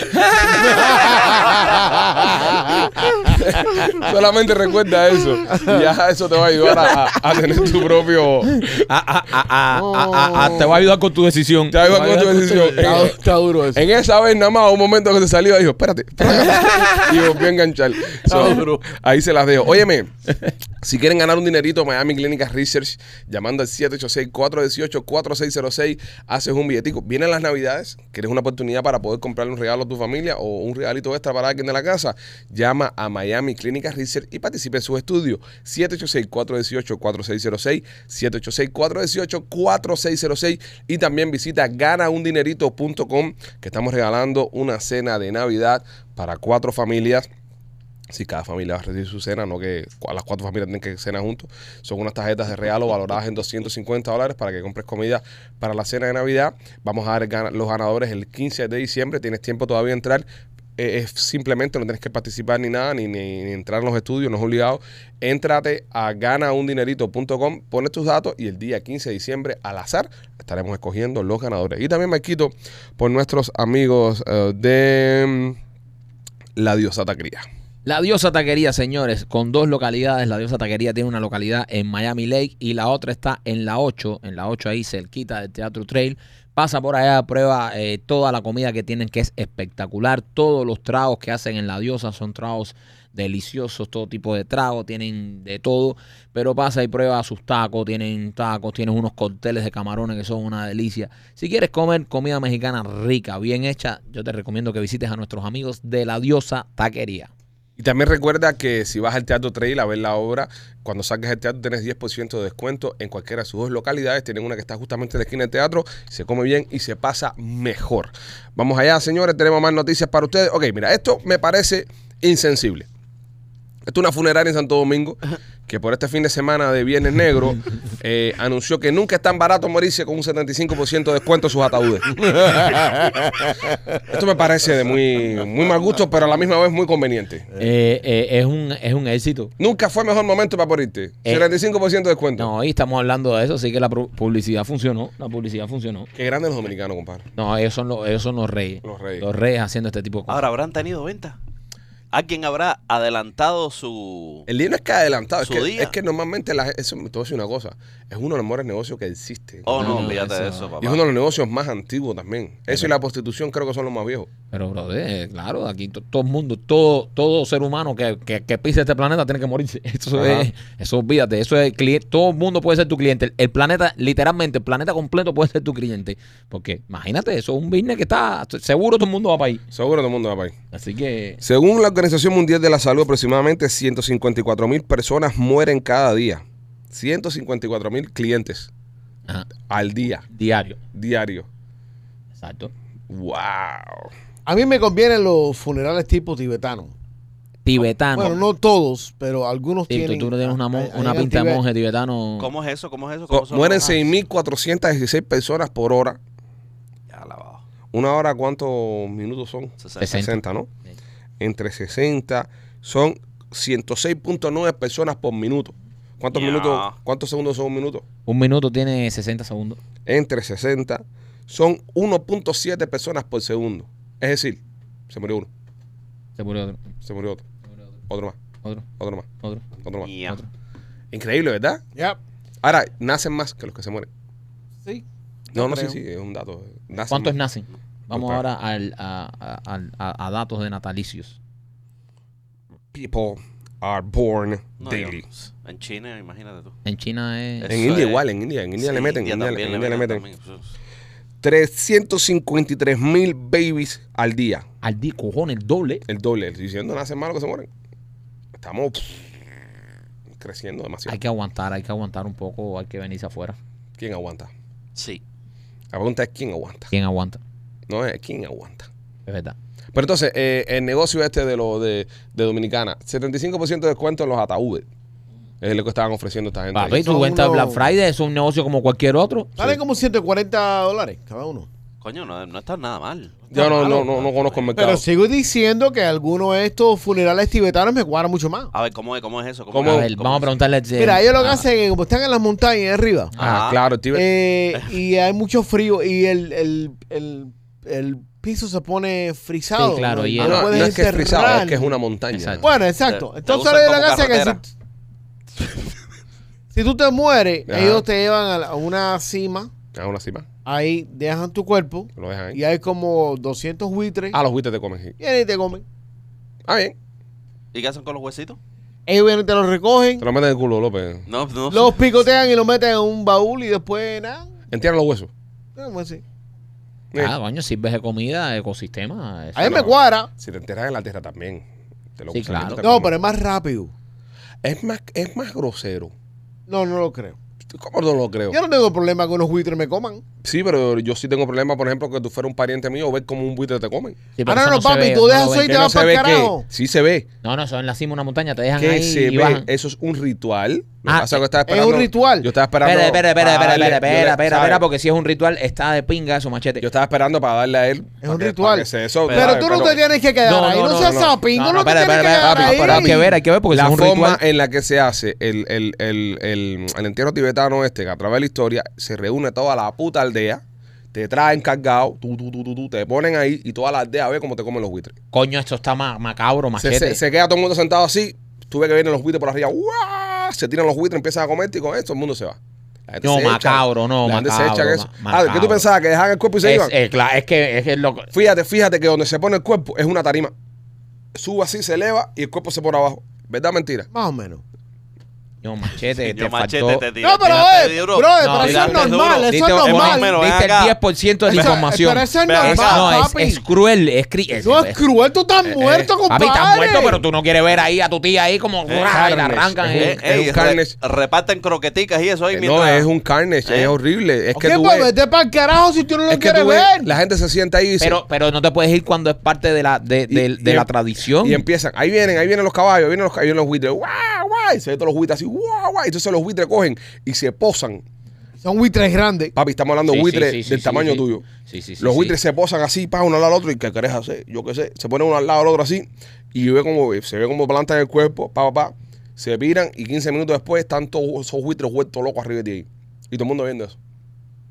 solamente recuerda eso. Y ya eso te va a ayudar a, a- a tener tu propio. Ah, te va a ayudar con tu decisión. Te va a ayudar con tu decisión. Está, está duro eso. En esa vez nada más, un momento que se salió, dijo, espérate, espérate. y volvió a enganchar. So, ahí se las dejo. Óyeme, Si quieren ganar un dinerito, Miami Clinic Research, llamando al 786-418-4606, haces un billetico. Vienen las navidades, quieres una oportunidad para poder comprarle un regalo a tu familia o un regalito extra para alguien de la casa, llama a Miami Clinic Research y participe en su estudio. 786-418-4606, 786-418-4606 y también visita ganaundinerito.com que estamos regalando una cena de Navidad para cuatro familias. Si cada familia va a recibir su cena, no que las cuatro familias tienen que cenar juntos. Son unas tarjetas de regalo valoradas en 250 dólares para que compres comida para la cena de Navidad. Vamos a dar los ganadores el 15 de diciembre. Tienes tiempo todavía de entrar. Eh, es simplemente no tienes que participar ni nada, ni, ni- entrar en los estudios, no es obligado. Entrate a ganaundinerito.com, pones tus datos y el día 15 de diciembre, al azar, estaremos escogiendo los ganadores. Y también me quito por nuestros amigos eh, de mm, La Diosa Cría. La Diosa Taquería, señores, con dos localidades. La Diosa Taquería tiene una localidad en Miami Lake y la otra está en la 8, en la 8 ahí cerquita del Teatro Trail. Pasa por allá, prueba eh, toda la comida que tienen, que es espectacular. Todos los tragos que hacen en La Diosa son tragos deliciosos, todo tipo de tragos, tienen de todo. Pero pasa y prueba sus tacos, tienen tacos, tienen unos cócteles de camarones que son una delicia. Si quieres comer comida mexicana rica, bien hecha, yo te recomiendo que visites a nuestros amigos de La Diosa Taquería. Y también recuerda que si vas al Teatro Trail a ver la obra, cuando saques el teatro tienes 10% de descuento en cualquiera de sus dos localidades. Tienen una que está justamente en la esquina del teatro, se come bien y se pasa mejor. Vamos allá, señores, tenemos más noticias para ustedes. Ok, mira, esto me parece insensible. Esto es una funeraria en Santo Domingo que por este fin de semana de Viernes Negro eh, anunció que nunca es tan barato morirse con un 75% de descuento en sus ataúdes. Esto me parece de muy, muy mal gusto, pero a la misma vez muy conveniente. Eh, eh, es, un, es un éxito. Nunca fue mejor momento para morirte. Eh, 75% de descuento. No, hoy estamos hablando de eso, así que la pu- publicidad funcionó. La publicidad funcionó. Qué grandes los dominicanos, compadre. No, ellos son los, ellos son los reyes. Los reyes. Los reyes haciendo este tipo de cosas. Ahora, ¿habrán tenido venta? ¿Alguien habrá adelantado su...? El día no es que ha adelantado, es Su que, día. es que normalmente, la, eso, te voy a decir una cosa, es uno de los mejores negocios que existen. Oh, no, No, olvídate de eso- eso, y papá. es uno de los negocios más antiguos también. Eso y la prostitución creo que son los más viejos. Pero, brother, eh, claro, aquí to- todo el mundo, todo, todo ser humano que, que, que pise este planeta tiene que morirse. Eso Ajá. es, eso olvídate, eso es cliente, todo el mundo puede ser tu cliente. El, el planeta, literalmente, el planeta completo puede ser tu cliente. Porque imagínate, eso es un business que está, seguro todo el mundo va para ahí. Seguro todo el mundo va para ahí. Así que, Según la Organización Mundial de la Salud, aproximadamente 154 mil personas mueren cada día. 154 mil clientes ajá, al día, diario. diario. Exacto. ¡Wow! A mí me convienen los funerales tipo tibetano. Tibetano. Bueno, no todos, pero algunos Sí, tú, tienen. tú no tienes una, mon- una pinta de monje tibetano. ¿Cómo es eso? ¿Cómo es eso? Co- ¿Cómo son Mueren los- 6.416 personas por hora. Ya, lavado. ¿Una hora cuántos minutos son? 60. 60, ¿no? Entre 60 son 106.9 personas por minuto. ¿Cuántos minutos, cuántos segundos son un minuto? Un minuto tiene 60 segundos. Entre 60 son 1.7 personas por segundo. Es decir, se murió uno, Se murió otro. se murió otro, otro más, Otro, otro más, otro. otro más. Ya. Otro. Increíble, ¿verdad? Ya. Ahora, nacen más que los que se mueren. Sí. No, no, sí, sí, es un dato. Nacen ¿Cuántos más. nacen? Vamos Compa- ahora al, a, a- al- a- a datos de natalicios. People are born No, daily. yo- en China, imagínate tú. En China es... Eso En India es- igual, en India, en India Sí, le meten, en India, en India le meten. también. 353 mil babies al día. Al día, cojones, el doble. El doble. Estoy diciendo, nacen más los que se mueren. Estamos pff, creciendo demasiado. Hay que aguantar, hay que aguantar un poco, hay que venirse afuera. ¿Quién aguanta? Sí. La pregunta es quién aguanta. ¿Quién aguanta? No es quién aguanta. Es verdad. Pero entonces, eh, el negocio este de lo de, de Dominicana, 75% de descuento en los ataúdes. Es lo que estaban ofreciendo esta gente. Papi, Son cuentas unos- Black Friday, es un negocio como cualquier otro. Sale como 140 dólares cada uno. Coño, no, no está nada mal. Yo no, no, no, no conozco el mercado. Pero sigo diciendo que algunos de estos funerales tibetanos me cuadran mucho más. A ver, ¿cómo es, cómo es eso? ¿Cómo? A es? ver, ¿Cómo vamos a preguntarle a. Mira, ellos lo que Ah, hacen es como están en las montañas de arriba. Ah, Ajá. claro, Tíbet. eh, y hay mucho frío y el, el, el, el piso se pone frisado. Sí, claro, ¿no? y no el- no, no puedes es que es frisado, es que es una montaña. Exacto. Bueno, exacto. Entonces usan lo que si, si tú te mueres, Ajá. ellos te llevan a, la- a una cima, Aún así más. ahí dejan tu cuerpo Lo dejan ahí. y hay como 200 buitres Ah, los huites te comen. sí. y ahí te comen. Ah, bien. ¿Y qué hacen con los huesitos? Ellos vienen y te lo recogen, Te lo meten en el culo, López. No, no. los picotean y lo meten en un baúl y después nada. Entierran los huesos. Vamos así. Sí. Ah, coño, sirves de comida, ecosistema. A mí me cuadra. Si te entierran en la tierra también. Te lo Sí, claro. No, pero es más rápido. es más, es más grosero. No, no lo creo. ¿Cómo no lo creo? Yo no tengo problema que unos buitres me coman. Sí, pero yo sí tengo problema, por ejemplo, que tú fueras un pariente mío o ver como un buitre te comen. Sí, pero Ah, no, no, se papi, ve, tú no dejas eso y te no vas pa'l ve carajo. que sí se ve. No, no, eso en la cima de una montaña, te dejan Que ahí se y ve. bajan. Eso es un ritual. Lo Ah, pasa es que estaba es esperando. un ritual. Yo estaba esperando. Espera, espera, espera, para espera, espera, espera, espera, porque si es un ritual, está de pinga eso, machete. Yo estaba esperando para darle a él. Es para un ritual. para eso, Pero ¿sabes? tú no te tienes que quedar No, ahí. no, No, no, seas no. sapín. No, No, no, no te tienes que quedar ahí. hay que ver, hay que ver, porque la es forma en la que se hace el, el, el, el, el entierro tibetano este, que a través de la historia se reúne toda la puta aldea, te traen cargado, tú, tú, tú, tú, tú, te ponen ahí y toda la aldea ve cómo te comen los buitres. Coño, esto está ma- macabro, Se, machete. se, se queda todo el mundo sentado así, tú ves que vienen los buitres por arriba, ¡guau! se tiran los buitres, empiezan a comer y con esto el mundo se va. No, se echa. macabro, no, La gente se echa eso. Ah, ¿qué tú pensabas? ¿Que dejaban el cuerpo y se es, iban? claro, es que es que lo Fíjate, fíjate que donde se pone el cuerpo es una tarima. Sube así, se eleva y el cuerpo se pone abajo. ¿Verdad mentira? Más o menos. No, machete, Yo te machete faltó. te No, pero eh, duro. bro, No, pero eso es normal. Eso es normal. diste el acá. 10% de la información. Pero eso es normal, no, es, papi. es cruel, es, cri- es- No es- cruel, tú estás muerto, compadre. Papi, estás muerto, pero tú no quieres ver ahí a tu tía ahí como Eh, ¡guau! y la arrancan. es eh. un- Eh, carnage. reparten croqueticas y eso ahí Eh. No, es un carnage, ¿Eh? es horrible. Es que tú pues ves, vete para el carajo si tú no lo quieres ver. la gente se sienta ahí y dice, Pero, pero no te puedes ir cuando es parte de la, de, em- tradición. y empiezan, ahí vienen, ahí vienen los caballos, vienen los, ahí vienen los buitres, guau, guau, y se ven todos los buitres así, guau, guau, y entonces los buitres cogen y se posan. Son buitres grandes. Papi, estamos hablando de Sí, buitres sí, sí, del sí, tamaño sí. tuyo. Sí, sí, sí, los sí. buitres se posan así, para uno al lado del otro, y ¿qué querés hacer? Yo qué sé. Se ponen uno al lado del otro así, y ve como, se ve como plantan el cuerpo, pa, pa, pa, se piran, y 15 minutos después están todos esos buitres vueltos locos arriba de ti. ahí. Y todo el mundo viendo eso.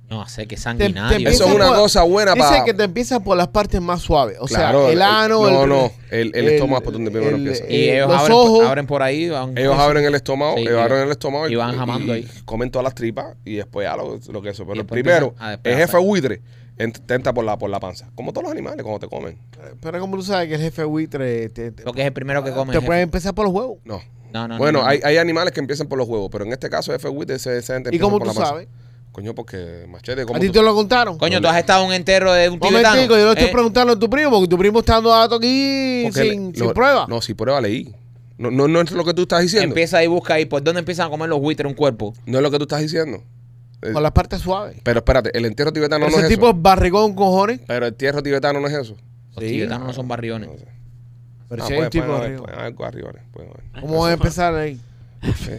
No, sé que Te- te sanguinario. empieza Eso es una por- cosa buena Dice para- que te empieza por las partes más suaves. O Claro, sea, el ano. no, el, no, el, el estómago es por donde primero el- empieza. y ellos los abren, ojos. abren por ahí. van- Ellos abren el estómago, Sí, ellos y- abren el estómago y van jamando ahí. comen todas las tripas y después ya lo, lo que eso. Pero el primero, el jefe buitre, ent- te entra por la, por la panza. Como todos los animales cuando te comen. Pero como tú sabes que el jefe buitre te, te, Porque es el primero que come. te el puede empezar por los huevos. No. No, no, no, bueno, no, no. Hay, hay animales que empiezan por los huevos, pero en este caso el jefe buitre ese, ese gente ¿Y cómo por tú la panza. Coño, porque machete, ¿cómo ¿A ti tú- te lo contaron? Coño, tú has estado en un entierro de un tibetano. Momentico, yo lo estoy Eh, preguntando a tu primo, porque tu primo está dando datos aquí porque sin, le- sin prueba. No, sin prueba leí. No, no, no es lo que tú estás diciendo. Empieza ahí, busca ahí. ¿Por dónde empiezan a comer los buitres un cuerpo? No es lo que tú estás diciendo. Eh, Con las partes suaves. Pero espérate, el entierro tibetano Pero no ese es tipo eso. es barrigón cojones. Pero el entierro tibetano no es eso. Los Sí. tibetanos no son barriones. No sé. Pero Ah, si hay un tipo haber- barrigón. ¿Cómo van a empezar ahí?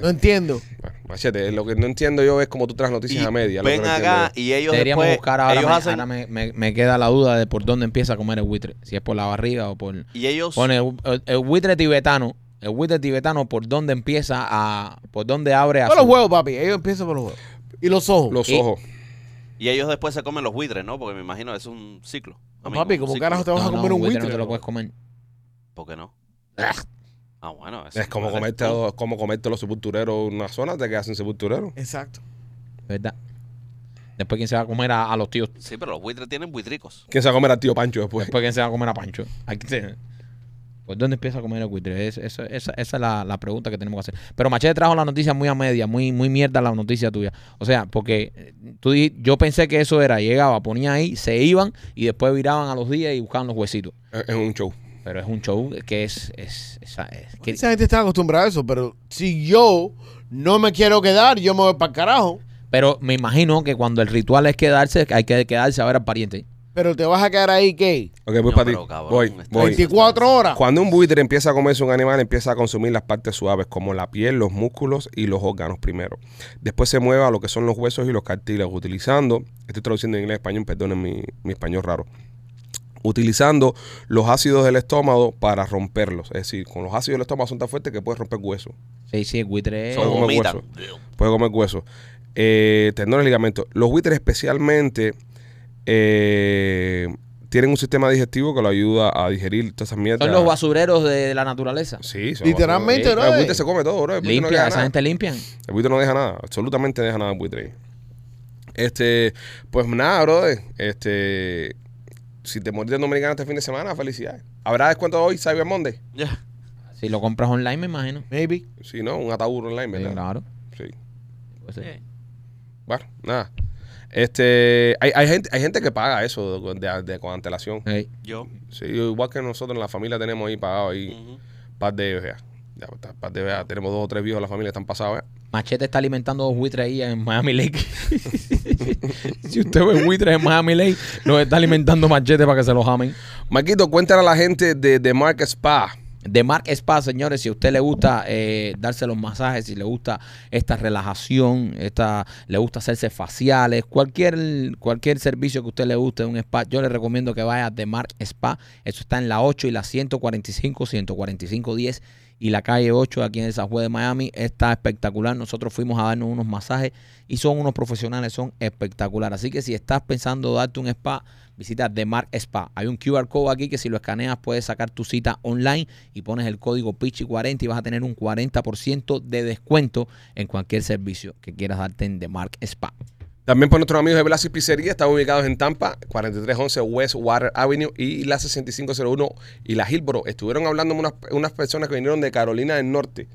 No entiendo. Bueno, machete, lo que no entiendo yo es cómo tú traes noticias Y a media. lo que ven no acá entiendo y ellos Deberíamos después... buscar ahora. ellos me, hacen... ahora me, me- me queda la duda de por dónde empieza a comer el buitre. Si es por la barriga o por. Y ellos... Pone el, el- el buitre tibetano. El buitre tibetano, ¿por dónde empieza a. ¿Por dónde abre a. Por su- los huevos, papi. Ellos empiezan por los huevos. Y los ojos. Los Y- ojos. Y ellos después se comen los buitres, ¿no? Porque me imagino es un ciclo. Papi, un ¿cómo ciclo. carajo te vas No, a no, comer un buitre buitre? no te lo puedes comer. ¿Por qué no? Ah, bueno. eso Es como comerte, es como comerte los sepultureros en una zona de que hacen sepultureros. Exacto. ¿Verdad? Después, ¿quién se va a comer a, a los tíos? Sí, pero los buitres tienen buitricos. ¿Quién se va a comer al tío Pancho después? Después, ¿quién se va a comer a Pancho? Que tener- ¿Por dónde empieza a comer el buitre? Es- eso- esa, esa es la, la pregunta que tenemos que hacer. Pero Machete trajo la noticia muy a media, muy, muy mierda la noticia tuya. O sea, porque eh, tú di- yo pensé que eso era, llegaba, ponía ahí, se iban y después viraban a los días y buscaban los huesitos. Es, es un show. Pero es un show que es... es, esa- es- que- Esa gente está acostumbrada a eso, pero si yo no me quiero quedar, yo me voy para el carajo. pero me imagino que cuando el ritual es quedarse, hay que quedarse a ver al pariente. Pero te vas a quedar ahí, ¿qué? Ok, voy No, para ti. pero, cabrón, Voy, está- voy. 24 horas. Cuando un buitre empieza a comerse un animal, empieza a consumir las partes suaves, como la piel, los músculos y los órganos primero. Después se mueve a lo que son los huesos y los cartílagos, utilizando, estoy traduciendo en inglés español, perdonen mi, mi español raro, utilizando los ácidos del estómago para romperlos. Es decir, con los ácidos del estómago son tan fuertes que puedes romper huesos. Sí, sí, el buitre es... Son- Son comer hueso. Puedes comer huesos. Eh, tendones, ligamentos. Los buitres especialmente eh, tienen un sistema digestivo que lo ayuda a digerir todas esas mierdas. Son los basureros de la naturaleza. Sí, son Literalmente, bro. El buitre se come todo, bro. El buitre no Limpia, deja esa nada. gente limpian. El buitre no deja nada. Absolutamente no deja nada el buitre ahí. Este, pues nada, brother. Este, si te moriste en Dominicana este fin de semana, felicidades. ¿Habrá descuento hoy, Cyber Monday? Ya. Si lo compras online, me imagino. Maybe. Si no, un ataúd online, Sí, ¿verdad? claro. Sí. Puede ser. Bueno, nada. Este, hay, hay gente, hay gente que paga eso de, de- de- con antelación. Ey. Yo. Sí, igual que nosotros en la familia tenemos ahí pagado ahí Ujú. par de ellos ya. Par de ya. Tenemos dos o tres viejos de la familia que están pasados ya. Machete está alimentando dos buitres ahí en Miami Lake. si usted ve buitres en Miami Lake, los está alimentando Machete para que se los amen. Marquito, cuéntale a la gente de, de Mark Spa. De Mark Spa, señores, si a usted le gusta eh, darse los masajes, si le gusta esta relajación, esta, le gusta hacerse faciales, cualquier, cualquier servicio que a usted le guste de un spa, yo le recomiendo que vaya a The Mark Spa. Eso está en la 8 y la 145, 145 10 y la calle 8 aquí en el San Juan de Miami. Está espectacular. Nosotros fuimos a darnos unos masajes y son unos profesionales, son espectaculares. Así que si estás pensando darte un spa, visita The Mark Spa. Hay un QR code aquí que si lo escaneas puedes sacar tu cita online y pones el código PICHI40 y vas a tener un 40% de descuento en cualquier servicio que quieras darte en The Mark Spa. También por nuestros amigos de Velasquez Pizzería, están ubicados en Tampa, 4311 West Water Avenue y la 6501 y la Hillboro. Estuvieron hablando unas, unas personas que vinieron de Carolina del Norte.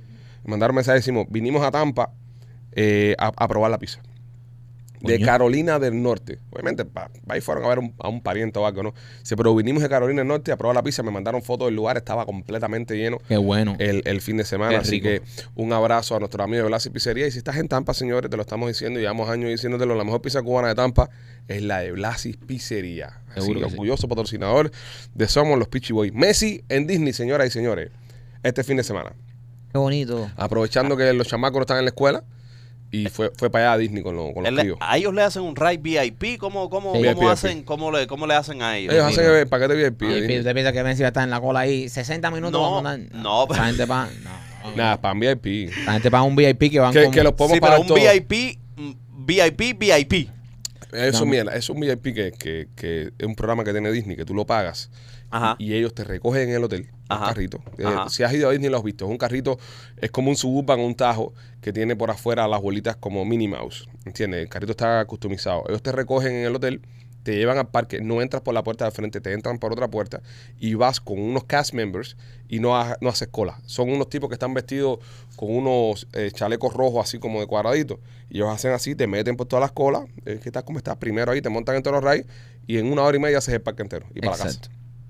Me mandaron mensaje, decimos, vinimos a Tampa eh, a probar la pizza. De Coño. Carolina del Norte. Obviamente, pa- ahí fueron a ver un- a un pariente o algo, ¿no? Sí, pero vinimos de Carolina del Norte a probar la pizza. Me mandaron fotos del lugar, estaba completamente lleno Qué bueno. el, el fin de semana. Así rico. que un abrazo a nuestro amigo de Blasi Pizzería. Y si estás en Tampa, señores, te lo estamos diciendo, llevamos años diciéndotelo, la mejor pizza cubana de Tampa es la de Blasi Pizzería. Así Seguro que que sí. orgulloso patrocinador de Somos los Pichi Boys. Messi en Disney, señoras y señores, este fin de semana. Qué bonito. Aprovechando que los chamacos no están en la escuela y fue, fue para allá a Disney con, lo- con los tíos. a ellos le hacen un ride VIP. ¿Cómo, cómo, Sí. cómo VIP. hacen, cómo, le, ¿Cómo le hacen a ellos? Ellos hacen el paquete VIP. Y de Disney. usted piensa que Messi va a estar en la cola ahí 60 minutos. No, vamos a andar- no, La gente paga. No. Nada, para VIP. La gente paga un VIP que van Que, con- que los podemos Sí, pero pagar un todos. VIP, mm, VIP, VIP. Eso, mira, es un VIP que, que, que es un programa que tiene Disney, que tú lo pagas Ajá. y ellos te recogen en el hotel un carrito. Eh, si has ido a Disney lo has visto. Es un carrito, es como un Suburban, un Tajo que tiene por afuera las bolitas como Minnie Mouse. ¿Entiendes? El carrito está customizado. Ellos te recogen en el hotel, te llevan al parque, no entras por la puerta de frente, te entran por otra puerta y vas con unos cast members y no, ha- no haces cola. Son unos tipos que están vestidos con unos eh, chalecos rojos así como de cuadraditos. Y ellos hacen así, te meten por todas las colas. Eh, ¿Qué tal? ¿Cómo estás? Primero ahí, te montan en todos los rides y en una hora y media haces el parque entero y para la casa.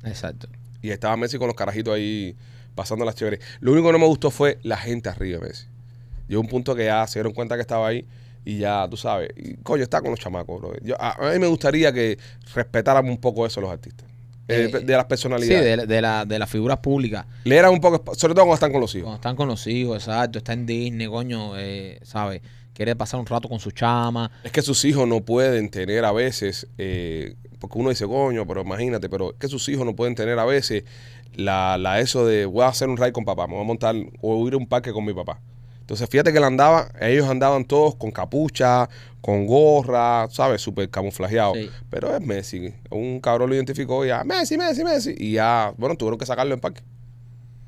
Exacto. Y estaba Messi con los carajitos ahí pasando las chéveres. Lo único que no me gustó fue la gente arriba de Messi. Llegó un punto que ya se dieron cuenta que estaba ahí y ya, tú sabes, y, coño, está con los chamacos. bro. Yo, a, a mí me gustaría que respetaran un poco eso los artistas. Eh, Eh, de las Sí, personalidades. de, la- de, la, de las figuras públicas. Le eran un poco, sobre todo cuando están con los hijos. Cuando están con los hijos, exacto. Está en Disney, coño, eh, ¿sabes? Quiere pasar un rato con su chama. Es que sus hijos no pueden tener a veces, eh, porque uno dice, coño, pero imagínate, pero es que sus hijos no pueden tener a veces la, la eso de voy a hacer un ride con papá, me voy a montar o ir a un parque con mi papá. Entonces, fíjate que él andaba, ellos andaban todos con capucha, con gorra, ¿sabes? Súper camuflajeado. Sí. Pero es Messi. Un cabrón lo identificó y ya, Messi, Messi, Messi. Y ya, bueno, tuvieron que sacarlo del parque.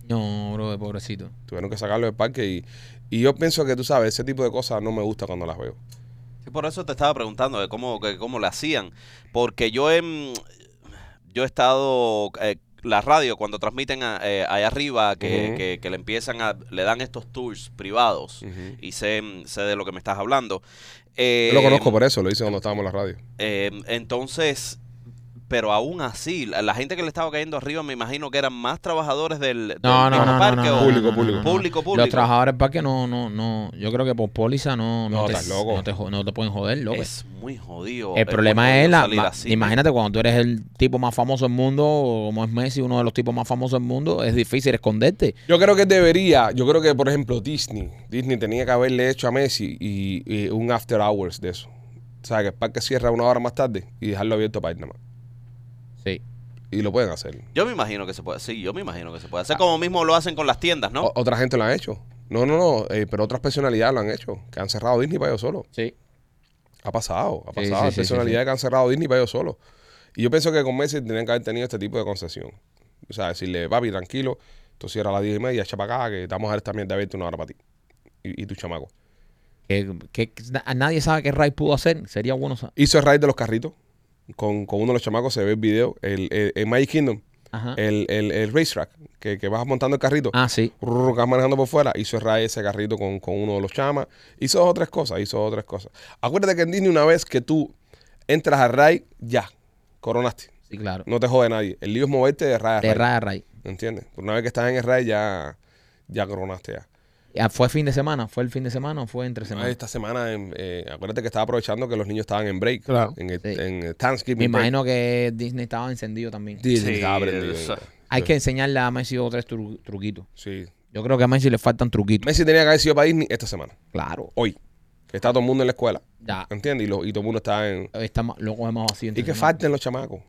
No, bro, pobrecito. Tuvieron que sacarlo del parque y, y yo pienso que tú sabes, ese tipo de cosas no me gusta cuando las veo. Sí, por eso te estaba preguntando de cómo, que cómo le hacían. Porque yo he, yo he estado. eh, la radio, cuando transmiten a- eh, allá arriba, que, que- que le empiezan a. le dan estos tours privados. Y sé, sé de lo que me estás hablando. Eh, Yo lo conozco por eso, lo hice cuando estábamos en la radio. eh, entonces. Pero aún así, la, la gente que le estaba cayendo arriba, me imagino que eran más trabajadores del, del No, no, mismo no, no, parque no, o Público, público. Público, público. Los trabajadores del parque no, no, no. Yo creo que por póliza no, no, No, te, estás loco. no, te, jo- no te pueden joder, loco. Es muy jodido. el muy problema es la. ma- así. imagínate cuando tú eres el tipo más famoso del mundo, como es Messi, uno de los tipos más famosos del mundo, es difícil esconderte. Yo creo que debería, yo creo que por ejemplo Disney, Disney tenía que haberle hecho a Messi y, y un after hours de eso. O sea, que el parque cierra una hora más tarde y dejarlo abierto para ir nada más. Sí. Y lo pueden hacer. Yo me imagino que se puede. Sí, yo me imagino que se puede hacer como mismo lo hacen con las tiendas, ¿no? O- otra gente lo han hecho. No, no, no, eh, pero otras personalidades lo han hecho, que han cerrado Disney para ellos solos. Sí. Ha pasado, ha Sí, pasado. sí, Hay sí, personalidades sí, que han cerrado Disney para ellos solos. Y yo pienso que con Messi tenían que haber tenido este tipo de concesión. O sea, decirle, papi, tranquilo, tú cierras a las 10 y media, echa para acá, que te vamos a dar esta mierda abierta una hora para ti. Y, y tu chamaco. Que, que- que na- nadie sabe qué Ray pudo hacer. Sería bueno sa- Hizo el ride de los carritos. Con, con uno de los chamacos se ve el video. El, el, el Magic Kingdom. Ajá. el, el, el racetrack, que, que vas montando el carrito. Ah, sí. Rrr, vas manejando por fuera, hizo Ray ese carrito con, con uno de los chamas. Hizo otras cosas, hizo otras cosas. Acuérdate que en Disney una vez que tú entras a Ray, ya, coronaste. Sí, claro. No te jode nadie. El lío es moverte de Ray a De Ray. ray a ray. ¿Entiendes? Una vez que estás en el Ray, ya, ya coronaste ya. Ya, ¿Fue fin de semana? ¿Fue el fin de semana o fue entre Ah, semana? Esta semana, en- eh, acuérdate que estaba aprovechando que los niños estaban en break. Claro. En el, Sí. en el Thanksgiving. Me break. imagino que Disney estaba encendido también. Disney Sí, estaba prendido. Hay que enseñarle a Messi dos o tres tru- truquitos. Sí. Yo creo que a Messi le faltan truquitos. Messi tenía que haber sido para Disney esta semana. Claro. Hoy. Que está todo el mundo en la escuela. Ya. ¿Entiendes? Y, lo- y todo el mundo está en... Está ma- lo cogemos así. ¿Y semana. falten los chamacos?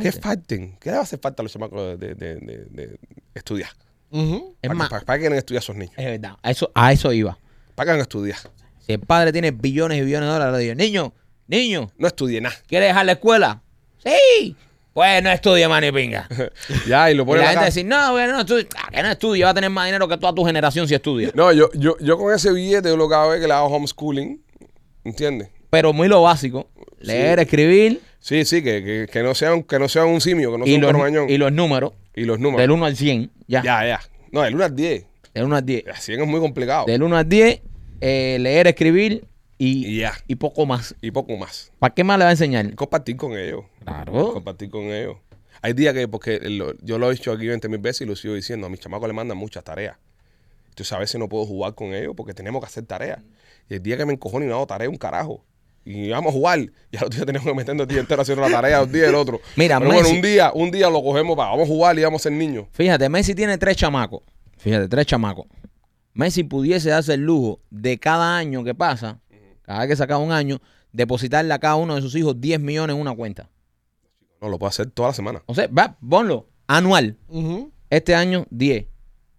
¿Qué falten? ¿Qué le va a hacer falta a los chamacos de, de- de- de estudiar? Es ¿Para, más, que- para, para que quieren estudiar esos niños? es verdad. A eso, a eso iba. ¿Para que a estudiar? Si el padre tiene billones y billones de dólares, le digo, niño, niño, No estudie nada. ¿quieres dejar la escuela? Sí. Pues no estudie, man, ni pinga. ya, y lo Y ponen la gente dice, no, bueno, no estudie. Ah, que no estudie, va a tener más dinero que toda tu generación si estudia. No, yo, yo, yo con ese billete yo lo que hago es que le hago homeschooling. ¿Entiendes? Pero muy lo básico. Leer, escribir Sí, sí, que, que, que no sean, que no sean un simio, que no sea y, un los, y los números. Y los números. Del 1 al 100. Ya. Ya, ya. No, del 1 al 10. Del 1 al 10. El 100 es muy complicado. Del 1 al 10, eh, leer, escribir y, Y ya. y poco más. Y poco más. ¿Para qué más le va a enseñar? Compartir con ellos. Claro. Compartir con ellos. Hay días que, porque lo- yo lo he dicho aquí 20 mil veces y lo sigo diciendo, a mis chamacos le mandan muchas tareas. Entonces a veces no puedo jugar con ellos porque tenemos que hacer tareas. Y el día que me encojono y no hago tarea, un carajo. Y vamos a jugar. Y al otro día tenemos que meternos el día entero haciendo la tarea, un día el otro. Mira, Pero bueno, Messi- un día, un día lo cogemos para, vamos a jugar y vamos a ser niños. Fíjate, Messi tiene tres chamacos. Fíjate, tres chamacos. Messi pudiese darse el lujo de cada año que pasa, cada vez que saca un año, depositarle a cada uno de sus hijos 10 millones en una cuenta. No, lo puedo hacer toda la semana. O sea, va, ponlo, anual. Este año, 10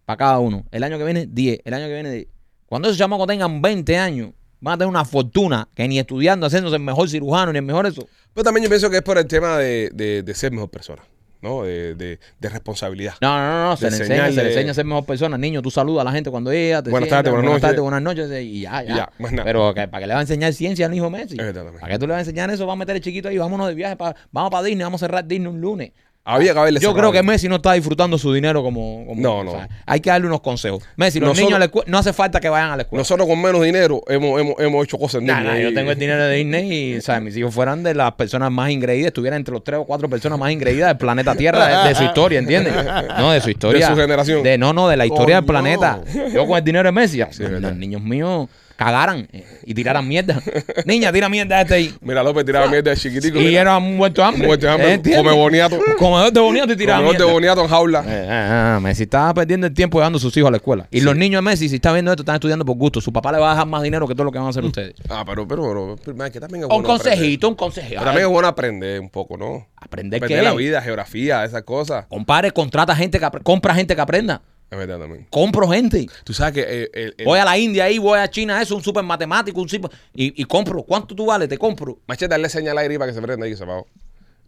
para cada uno. El año que viene, 10. El año que viene, 10. Cuando esos chamacos tengan 20 años, van a tener una fortuna que ni estudiando, haciéndose el mejor cirujano, ni el mejor eso. Pero también yo pienso que es por el tema de, de- de ser mejor persona, ¿no? De, de- de responsabilidad. No, no, no, no, se le enseña, se le enseña a ser mejor persona. Niño, tú saludas a la gente cuando llega, te Buenas tardes, buenas noches. tardes, buenas noches, y ya, ya. Y ya, más nada. Pero ¿para qué le va a enseñar ciencia al hijo Messi? ¿Para qué tú le vas a enseñar eso? Va a meter el chiquito ahí, vámonos de viaje, pa- vamos para Disney, vamos a cerrar Disney un lunes. Había que haberle Yo creo que Messi no está disfrutando su dinero como... como- No, o no. sea, hay que darle unos consejos. Messi, los Nosotros- niños a la escuela- no hace falta que vayan a la escuela. Nosotros con menos dinero hemos, hemos, hemos hecho cosas en Nah, Disney nah, yo tengo el dinero de Disney y, o sea, mis hijos fueran de las personas más ingreídas, estuvieran entre los tres o cuatro personas más ingreídas del planeta Tierra, de, de su historia, ¿entiendes? No, de su historia. De su generación. De, no, no, de la historia del Coño. planeta. Yo con el dinero de Messi, los niños míos cagaran eh, y tiraran mierda. Niña, tira mierda este ahí. Mira, López tiraba mierda de chiquitico. Y mira. era un muerto de hambre. Muerto de hambre, ¿Entiendes? come boniato. Comedor de boniato y tiraba Comedor de mierda. boniato en jaula. Eh, Messi estaba perdiendo el tiempo llevando a sus hijos a la escuela. Y los niños de Messi, si está viendo esto, están estudiando por gusto. Su papá le va a dejar más dinero que todo lo que van a hacer ustedes. Ah, pero, pero, pero, pero, man, que también es Un bueno consejito, un consejito. Pero también es bueno aprender un poco, ¿no? Aprender Aprender qué. la vida, geografía, esas cosas. Compadre, contrata gente que compra gente que aprenda. Es verdad también. Compro gente. Tú sabes que eh, el, el- Voy a la India ahí, voy a China, eso, un super matemático, un super... Y, y compro. ¿Cuánto tú vales? Te compro. Machete, dale señal al aire para que se prenda ahí, se apagó.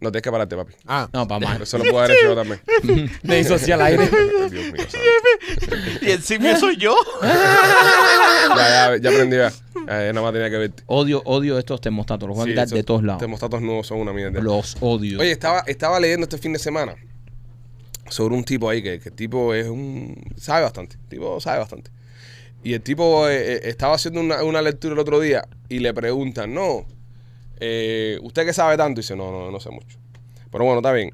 No tienes que pararte, papi. Ah, No, para más. Eso lo puedo haber hecho yo también. Me hizo así al aire. Dios mío, santo. Y encima soy yo. Ya, ya, ya aprendí, ya. Ya, nada más tenía que verte. Odio, odio estos termostatos. Los voy a Sí, quitar esos de todos lados. Termostatos nuevos son una mierda. Los odio. Oye, estaba, estaba leyendo este fin de semana sobre un tipo ahí que, que el tipo es un. sabe bastante. El tipo sabe bastante. Y el tipo eh, eh, estaba haciendo una, una lectura el otro día y le preguntan, no, eh, ¿usted qué sabe tanto? Y dice, no, no, no sé mucho. Pero bueno, está bien.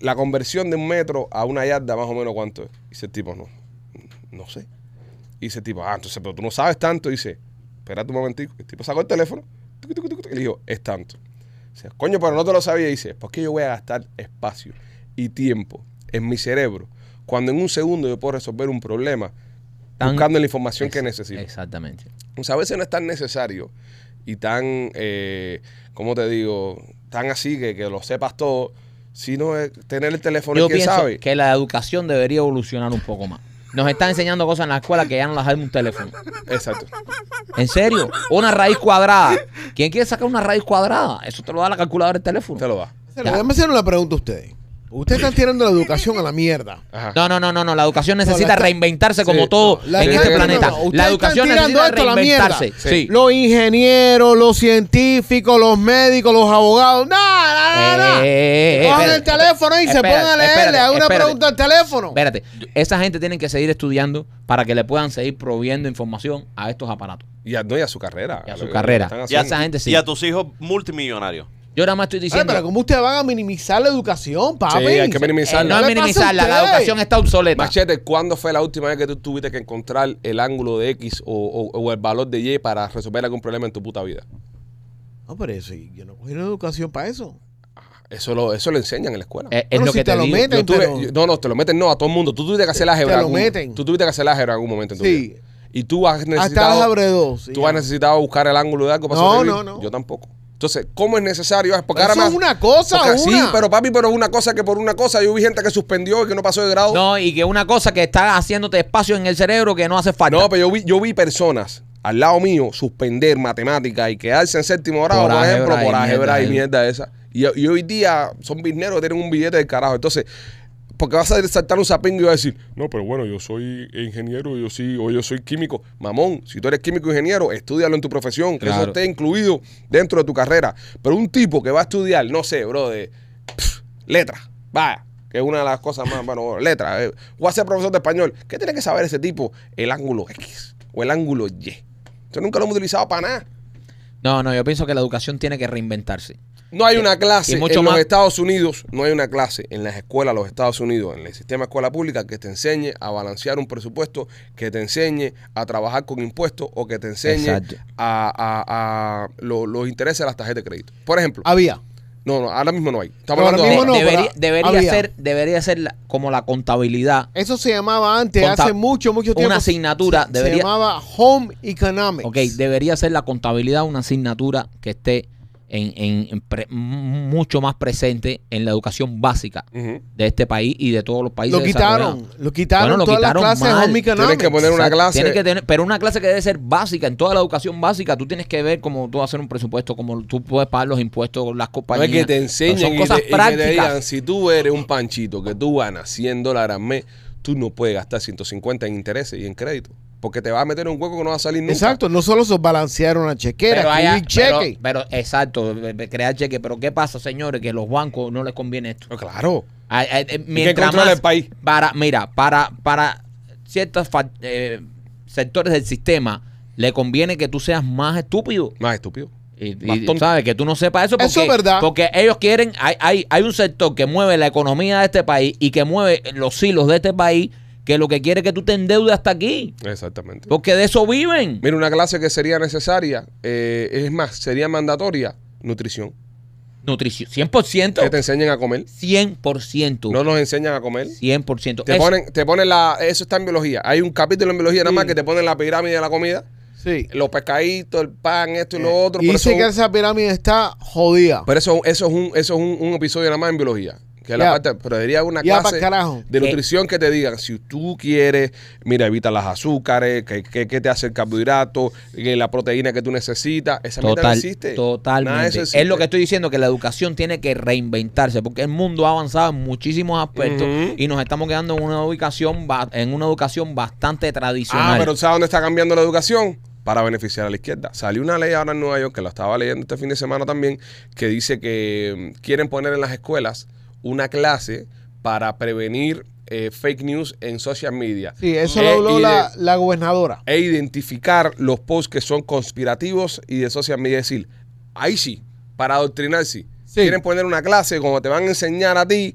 La conversión de un metro a una yarda, más o menos, ¿cuánto es? Dice el tipo, no, no sé. Y dice el tipo, ah, entonces, pero tú no sabes tanto. Y dice, espérate un momentico. El tipo sacó el teléfono y le dijo, es tanto. Dice, coño, pero no te lo sabía. Y dice, ¿por qué yo voy a gastar espacio y tiempo en mi cerebro cuando en un segundo yo puedo resolver un problema Tan- buscando la información que necesito? Exactamente. O sea, a veces no es tan necesario y tan, eh, ¿cómo te digo? Tan así que, que lo sepas todo, sino es tener el teléfono Yo y que pienso sabe. que la educación debería evolucionar un poco más. Nos están enseñando cosas en la escuela que ya no las hay en un teléfono. Exacto. En serio, una raíz cuadrada. ¿Quién quiere sacar una raíz cuadrada? Eso te lo da la calculadora del teléfono. Te lo da. Déjame hacer una pregunta a ustedes. Ustedes están tirando la educación a la mierda. Ajá. No, no, no, no, no. La educación la necesita está- reinventarse como Sí, todo no, en este planeta. no, La educación están tirando necesita esto a la mierda. reinventarse. Sí. Sí. Los ingenieros, los científicos, los médicos, los abogados. No, no, no, no. Eh, eh, eh, Cojan el teléfono y se pongan a leer, espérate, hagan una espérate. pregunta al teléfono. Espérate, esa gente tiene que seguir estudiando para que le puedan seguir proveyendo información a estos aparatos. Y a, no, y a su carrera. Y a lo su carrera. Y a, esa gente sí. y a tus hijos multimillonarios. Yo nada más estoy Ay, diciendo. pero ¿cómo ustedes van a minimizar la educación, papi? Sí, hay que eh, minimizarla. no es ¿Qué le pasa a minimizarla, la educación está obsoleta. Machete, ¿cuándo fue la última vez que tú tuviste que encontrar el ángulo de X o, o- o el valor de Y para resolver algún problema en tu puta vida? No, pero eso, yo no cogí una educación para eso. Eso lo, eso lo enseñan en la escuela. Eh, es lo si que te te, lo digo. meten, Yo tuve- pero- yo- no, no, te lo meten no a todo el mundo. Tú tuviste que hacer álgebra. Te lo algún- meten. Tú tuviste que hacer álgebra en algún momento en tu Sí. vida. Y tú has Hasta las necesitado, abredos. sí. tú has necesitado buscar el ángulo de algo para No, sobrevivir. no, no. Yo tampoco. Entonces, ¿cómo es necesario? Porque ahora Eso más- es una cosa, porque Sí, una. pero papi, pero es una cosa que por una cosa yo vi gente que suspendió y que no pasó de grado. No, y que una cosa que está haciéndote espacio en el cerebro que no hace falta. No, pero yo vi, yo vi personas al lado mío suspender matemáticas y quedarse en séptimo grado, Por por, ejemplo, por álgebra y mierda, esa. Y, y hoy día son bizneros que tienen un billete del carajo. Entonces, porque vas a saltar un sapingo y vas a decir, no, pero bueno, yo soy ingeniero, yo sí, o yo soy químico. Mamón, si tú eres químico ingeniero, estudialo en tu profesión, que eso esté incluido dentro de tu carrera. Pero un tipo que va a estudiar, no sé, bro, de letras, vaya, que es una de las cosas más, bueno, letras, eh, o a ser profesor de español, ¿qué tiene que saber ese tipo? El ángulo X o el ángulo Y. Eso nunca lo hemos utilizado para nada. No, no, yo pienso que la educación tiene que reinventarse. No hay una clase mucho en más- los Estados Unidos, no hay una clase en las escuelas de los Estados Unidos, en el sistema de escuela pública, que te enseñe a balancear un presupuesto, que te enseñe a trabajar con impuestos o que te enseñe Exacto. a, a- a lo- los intereses de las tarjetas de crédito. Por ejemplo, Había. no, no, ahora mismo no hay. Estamos hablando mismo de- no, debería debería había. ser, debería ser la- como la contabilidad. Eso se llamaba antes, Conta- hace mucho, mucho tiempo. una asignatura, Se, debería- se llamaba Home Economics. Ok, debería ser la contabilidad una asignatura que esté en, en- en pre- mucho más presente en la educación básica de este país y de todos los países. Lo quitaron. Lo quitaron Bueno, lo todas quitaron las clases. Tienes que poner una clase. tiene que tener, pero una clase que debe ser básica. En toda la educación básica, tú tienes que ver cómo tú hacer un presupuesto, cómo tú puedes pagar los impuestos, las No compañías. es que te enseñen Son y cosas y que te prácticas. digan, si tú eres un panchito que tú ganas 100 dólares al mes, tú no puedes gastar 150 en intereses y en crédito. Porque te va a meter en un hueco que no va a salir nunca. Exacto, no solo se balancearon una chequera, pero, hay- escribir pero- cheque. pero, exacto, crear cheque. Pero ¿qué pasa, señores? Que a los bancos no les conviene esto. Claro. Ay, ay, eh, mientras más el país. Para, mira, para, para ciertos eh, sectores del sistema le conviene que tú seas más estúpido. Más estúpido. Y, y, sabes que tú no sepas eso porque, Eso es verdad. porque ellos quieren, hay, hay, hay un sector que mueve la economía de este país y que mueve los hilos de este país que lo que quiere es que tú te endeudes hasta aquí. Exactamente. Porque de eso viven. Mira, una clase que sería necesaria, eh, es más, sería mandatoria, nutrición. Nutrición, 100%. Que te enseñen a comer. 100%. No nos enseñan a comer. 100%. Te Es- ponen, te ponen la, eso está en biología. Hay un capítulo en biología nada más que te ponen la pirámide de la comida. Sí. Los pescaditos, el pan, esto y lo otro. Y dice eso, que esa pirámide está jodida. pero eso, eso es, un, eso es un, un episodio nada más en biología. Que es la parte, pero debería haber una Ya clase de ¿Qué? nutrición que te digan, si tú quieres, mira, evita las azúcares, que, que, que te hace el carbohidrato, que la proteína que tú necesitas. Esa mierda no Total, existe. totalmente. Nada de eso es lo que estoy diciendo, que la educación tiene que reinventarse, porque el mundo ha avanzado en muchísimos aspectos y nos estamos quedando en una educación ba- en una educación bastante Ah, tradicional. pero ¿sabes dónde está cambiando la educación? Para beneficiar a la izquierda. Salió una ley ahora en Nueva York, que la estaba leyendo este fin de semana también, que dice que mm, quieren poner en las escuelas una clase para prevenir eh, fake news en social media. Sí, eso Eh, lo habló y la, gobernadora. e identificar los posts que son conspirativos y de social media. Es decir, ahí sí, para adoctrinar sí. Sí. Quieren poner una clase como te van a enseñar a ti.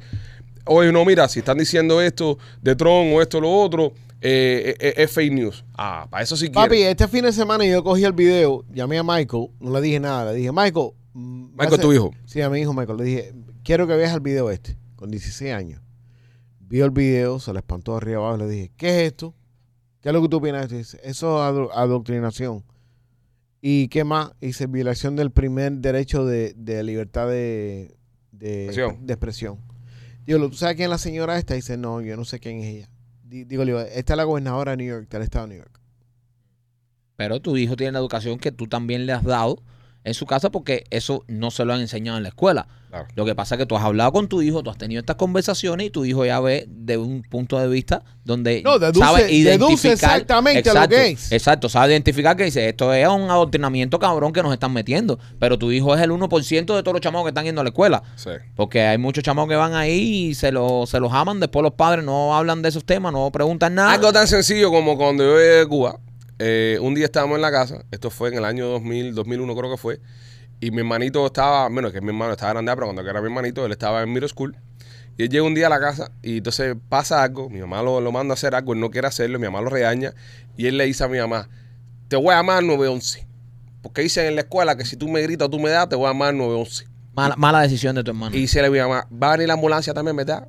Oye, no, mira, si están diciendo esto de Trump o esto o lo otro, eh, eh, es fake news. Ah, para eso sí Papi, este fin de semana yo cogí el video, llamé a Michael, no le dije nada, le dije, Michael. mm, Michael, hace- tu hijo. Sí, a mi hijo Michael, le dije, quiero que veas el video este, con 16 años. Vio el video, se le espantó arriba abajo, le dije, ¿qué es esto? ¿Qué es lo que tú opinas de esto? Dice, Eso es ado- adoctrinación. ¿Y qué más? Dice, violación del primer derecho de, de libertad de, de, Expresión. de expresión. Digo, ¿tú sabes quién es la señora esta? Dice, no, yo no sé quién es ella. Digo, esta es la gobernadora de New York, del estado de New York. Pero tu hijo tiene la educación que tú también le has dado en su casa porque eso no se lo han enseñado en la escuela. Claro. Lo que pasa es que tú has hablado con tu hijo, tú has tenido estas conversaciones y tu hijo ya ve de un punto de vista donde No, deduce- sabe identificar exactamente lo que es. Exacto, sabe identificar que dice, esto es un adoctrinamiento cabrón que nos están metiendo, pero tu hijo es el 1% de todos los chamacos que están yendo a la escuela. Sí. Porque hay muchos chamacos que van ahí y se, lo, se los aman, después los padres no hablan de esos temas, no preguntan nada. Algo tan sencillo como cuando yo llegué de Cuba, eh, un día estábamos en la casa, esto fue en el año 2000, 2001 creo que fue, y mi hermanito estaba, bueno, que mi hermano estaba grande, pero cuando era mi hermanito, él estaba en middle school, y él llega un día a la casa y entonces pasa algo, mi mamá lo, lo manda a hacer algo, él no quiere hacerlo, mi mamá lo regaña, y él le dice a mi mamá, te voy a llamar 911, porque dicen en la escuela que si tú me gritas o tú me das, te voy a llamar 911. Mala, mala decisión de tu hermano. Y dice a mi mamá, va a venir la ambulancia también, ¿verdad?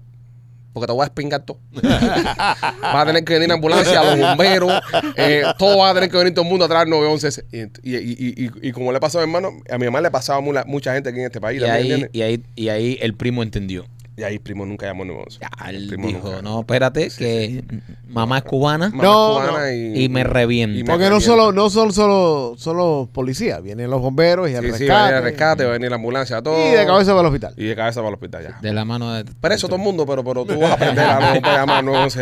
Porque te voy a espingar todo. va a tener que venir la ambulancia, los bomberos, eh, todo va a tener que venir todo el mundo a traer 911. Y, y, y, y, y como le pasó a mi hermano, a mi mamá le pasaba a mula- mucha gente aquí en este país. y, ahí, ¿entiendes? y, ahí, y ahí el primo entendió. Y ahí primo nunca llamó 911. Ya, El primo dijo, nunca. no, espérate, Sí, que mamá es cubana Mamá No, cubana no. Y, y me revienta. y me Porque no solo, no son solo, solo policías, vienen los bomberos y el Sí, sí, va a venir rescate. el rescate, va a venir la ambulancia, todo. y de cabeza para el hospital. Y de cabeza para el hospital ya. de la mano de... Preso todo el mundo, pero, pero tú vas a aprender a no llamar 911.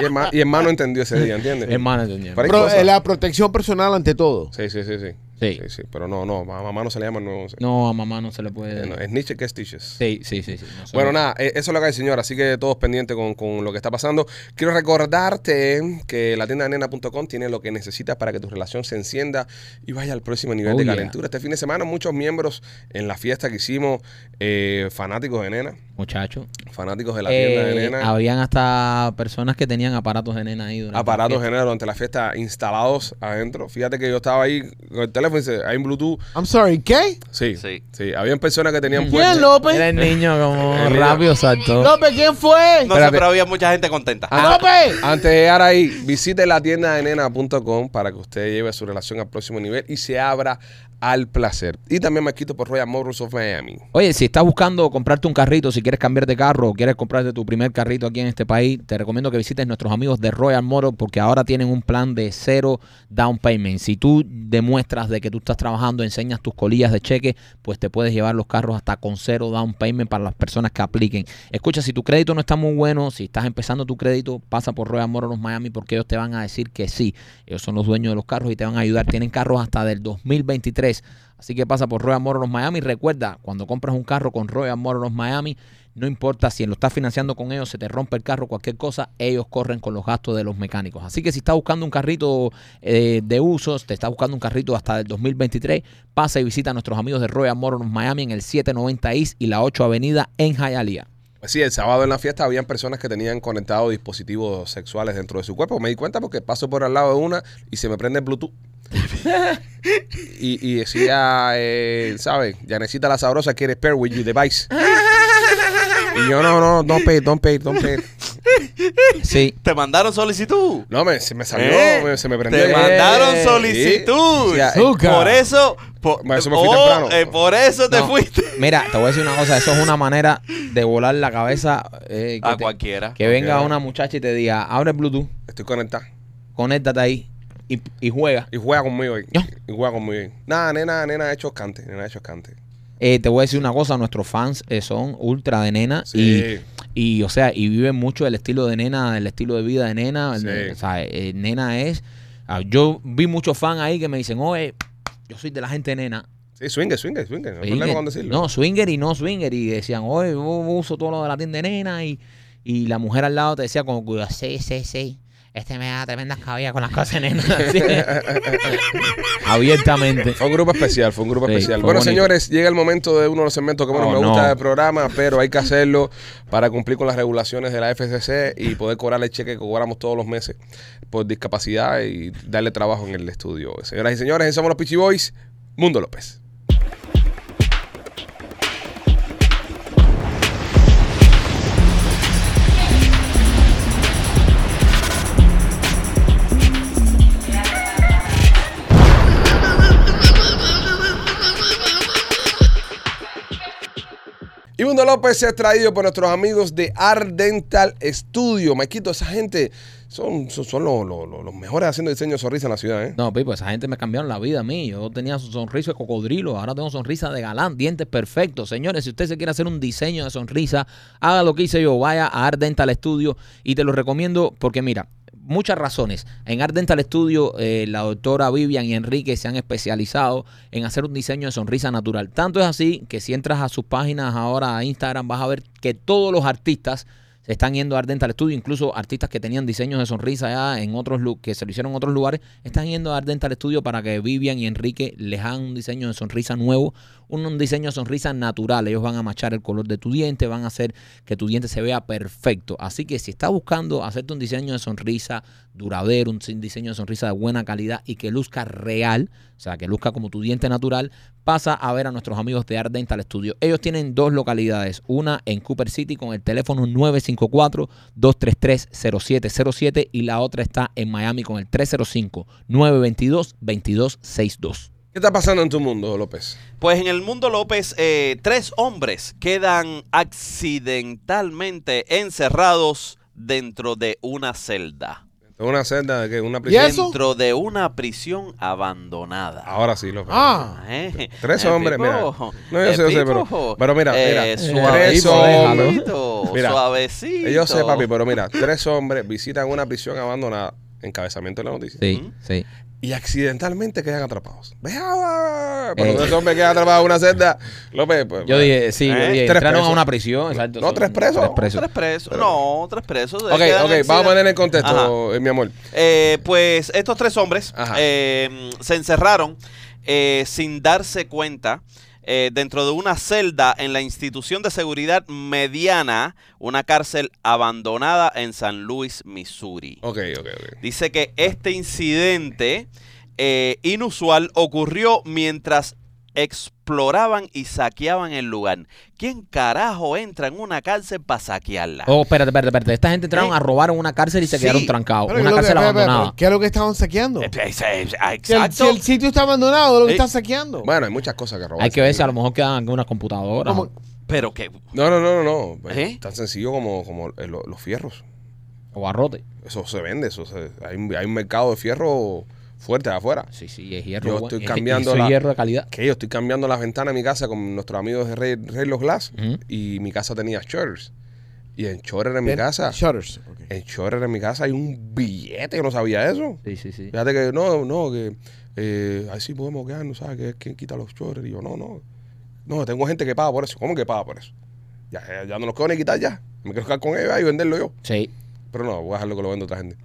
Y hermano, y hermano entendió ese día, ¿entiendes? Hermano, ¿entendés? Pero hay cosas- eh, la protección personal ante todo. Sí, sí, sí, sí. Sí. Sí, sí. Pero no, no, a mamá no se le llama 911. No, a mamá no se le puede... Eh, no, es Nietzsche que es Stitches. Sí, sí, sí. sí, no Bueno, nada, eh, eso es lo que hay, señor. Así que todos pendientes con, con lo que está pasando. Quiero recordarte que la tienda de nena.com tiene lo que necesitas para que tu relación se encienda y vaya al próximo nivel Oh, de yeah. calentura. Este fin de semana, muchos miembros en la fiesta que hicimos, eh, fanáticos de nena, Muchacho. fanáticos de la tienda de Eh, nena. habían hasta personas que tenían aparatos de nena ahí. durante Aparatos de nena durante la fiesta instalados adentro. Fíjate que yo estaba ahí con el teléfono y dice, hay un Bluetooth. I'm sorry, ¿qué? Sí, sí. Sí. Habían personas que tenían ¿Quién, puesto. López? Era el niño como El niño. rápido saltó. López, ¿quién fue? No sé, Espérate. pero había mucha gente contenta. Ah, ¡López! Antes de llegar ahí, visite la tienda de nena.com para que usted lleve su relación al próximo nivel y se abra al placer. Y también me quito por Royal Motors of Miami. Oye, si estás buscando comprarte un carrito, si quieres cambiar de carro o quieres comprarte tu primer carrito aquí en este país, te recomiendo que visites nuestros amigos de Royal Motors porque ahora tienen un plan de cero down payment. Si tú demuestras de que tú estás trabajando, enseñas tus colillas de cheque, pues te puedes llevar los carros hasta con cero down payment para las personas que apliquen. Escucha, si tu crédito no está muy bueno, si estás empezando tu crédito, pasa por Royal Motors Miami porque ellos te van a decir que sí. Ellos son los dueños de los carros y te van a ayudar. Tienen carros hasta del 2023. Así que pasa por Royal Motors Miami. Recuerda, cuando compras un carro con Royal Motors Miami, no importa si lo estás financiando con ellos, se te rompe el carro, cualquier cosa, ellos corren con los gastos de los mecánicos. Así que si estás buscando un carrito eh, de usos, te estás buscando un carrito hasta el 2023, pasa y visita a nuestros amigos de Royal Motors Miami en el 790 East y la 8 Avenida en Hialeah. Sí, el sábado en la fiesta habían personas que tenían conectados dispositivos sexuales dentro de su cuerpo. Me di cuenta porque paso por al lado de una y se me prende el Bluetooth. Y, y decía, eh, ¿sabes? Yanecita la sabrosa quiere pair with you device. y yo, no, no, don't pay, don't pay, don't pay. Sí. Te mandaron solicitud. No, me, se me salió, ¿Eh? me- se me prendió. Te Eh, mandaron solicitud. Sí, sí, Azúcar. Por eso. Por, eso me fui oh, temprano. eh, por eso te No. fuiste. Mira, te voy a decir una cosa, eso es una manera de volar la cabeza. eh, que A te- cualquiera. Que venga una muchacha y te diga, abre el Bluetooth, Estoy conectado. conéctate ahí y, y juega. Y juega conmigo ahí. Ya. Y juega conmigo. Nada, nena, nena ha hecho cante. Nena ha hecho cante. Eh, te voy a decir una cosa, nuestros fans eh, son ultra de nena Sí. y, y, o sea, y viven mucho el estilo de nena, el estilo de vida de nena. Sí. O sea, eh, nena es... ah, yo vi muchos fans ahí que me dicen, oye, yo soy de la gente nena. Sí, swinger, swinger, swinger. No hay Swinger. problema con decirlo. No, swinger y no swinger. Y decían, oye, yo uso todo lo de la tienda de nena. Y, y la mujer al lado te decía como, cuidado, sí, sí, sí. Este me da tremendas cabillas con las cosas. Así. Abiertamente. Fue un grupo especial, fue un grupo Sí, especial. Bueno, bonito. señores, llega el momento de uno de los segmentos que bueno, Oh, me no. gusta del programa, pero hay que hacerlo para cumplir con las regulaciones de la FCC y poder cobrar el cheque que cobramos todos los meses por discapacidad y darle trabajo en el estudio. Señoras y señores, somos los Pichi Boys, Mundo López. Y Mundo López es traído por nuestros amigos de Ardental Studio. Maquito, esa gente Son, son, los, mejores haciendo diseño de sonrisa en la ciudad, ¿eh? No, Pipo, esa gente me cambiaron la vida a mí. Yo tenía sonrisa de cocodrilo, ahora tengo sonrisa de galán, dientes perfectos. Señores, si usted se quiere hacer un diseño de sonrisa, haga lo que hice yo, vaya a Art Dental Studio y te lo recomiendo porque mira, muchas razones. En Art Dental Studio, eh, la doctora Vivian y Enrique se han especializado en hacer un diseño de sonrisa natural. Tanto es así que si entras a sus páginas ahora a Instagram vas a ver que todos los artistas se están yendo a Art Dental Studio, incluso artistas que tenían diseños de sonrisa ya en otros que se lo hicieron en otros lugares, están yendo a Art Dental Studio para que Vivian y Enrique les hagan un diseño de sonrisa nuevo, un, diseño de sonrisa natural. Ellos van a machar el color de tu diente, van a hacer que tu diente se vea perfecto. Así que si estás buscando hacerte un diseño de sonrisa duradero, un diseño de sonrisa de buena calidad y que luzca real, o sea, que luzca como tu diente natural, pasa a ver a nuestros amigos de Art Dental Studio. Ellos tienen dos localidades, una en Cooper City con el teléfono 954-233-0707 y la otra está en Miami con el 305-922-2262. ¿Qué está pasando en tu mundo, López? Pues en el mundo López, eh, tres hombres quedan accidentalmente encerrados dentro de una celda. Una celda, una ¿Y prisión. eso? Dentro de una prisión abandonada. Ahora sí, López. Ah, Eh, Tres eh, hombres, mira. No, yo eh, sé, yo sé, pero- pero mira, eh, mira. Tres suavecito, hombres. Mira, suavecito. Yo sé, papi, pero mira, tres hombres visitan una prisión abandonada, encabezamiento de la noticia, Sí, sí. Y accidentalmente quedan atrapados. Vea, Pero Eh. tres hombres quedan atrapados en una celda, López, pues, Yo dije, sí, yo ¿Eh? dije, Tres entraron presos. a una prisión, exacto. No, tres presos. Tres presos. Tres presos. No, tres presos. Ok, ok, vamos a poner en contexto, eh, mi amor. Eh, pues estos tres hombres eh, se encerraron eh, sin darse cuenta eh, dentro de una celda en la institución de seguridad mediana, una cárcel abandonada en San Luis, Missouri. Ok, ok, ok. Dice que este incidente eh, inusual ocurrió mientras exploraban y saqueaban el lugar. ¿Quién carajo entra en una cárcel para saquearla? Oh, espérate, espérate, espérate. Esta gente entraron Eh. a robar en una cárcel y se Sí. quedaron trancados. pero Una ¿qué es lo que- cárcel abandonada. ¿Qué es lo que estaban saqueando? Eh, eh, eh, Si el, Exacto. si el sitio está abandonado, lo que Eh. está saqueando. Bueno, hay muchas cosas que robar. Hay que ver si a lo mejor quedan algunas computadoras. ¿Cómo? Pero que No, no, no, no, no. ¿Eh? Tan sencillo como, como lo- los fierros. O barrote. Eso se vende, eso se- hay, un, hay un mercado de fierro fuerte de afuera. Sí, sí, es hierro. Yo estoy Es- cambiando es la- hierro de calidad. Que yo estoy cambiando las ventanas de mi casa con nuestros amigos de Rey, Rey Los Glass y mi casa tenía shutters. Y en shutter en mi casa, Shutters. en shutter en mi casa hay un billete, yo no sabía eso. Sí, sí, sí. Fíjate que no, no, que eh, ahí sí podemos quedarnos, ¿sabes? Que es quien quita los shutters. Y yo, no, no. No, tengo gente que paga por eso. ¿Cómo que paga por eso? Ya, ya, ya no los quiero ni quitar ya. Me quiero quedar con ellos y venderlo yo. Sí, Pero no, voy a dejarlo que lo venda otra gente.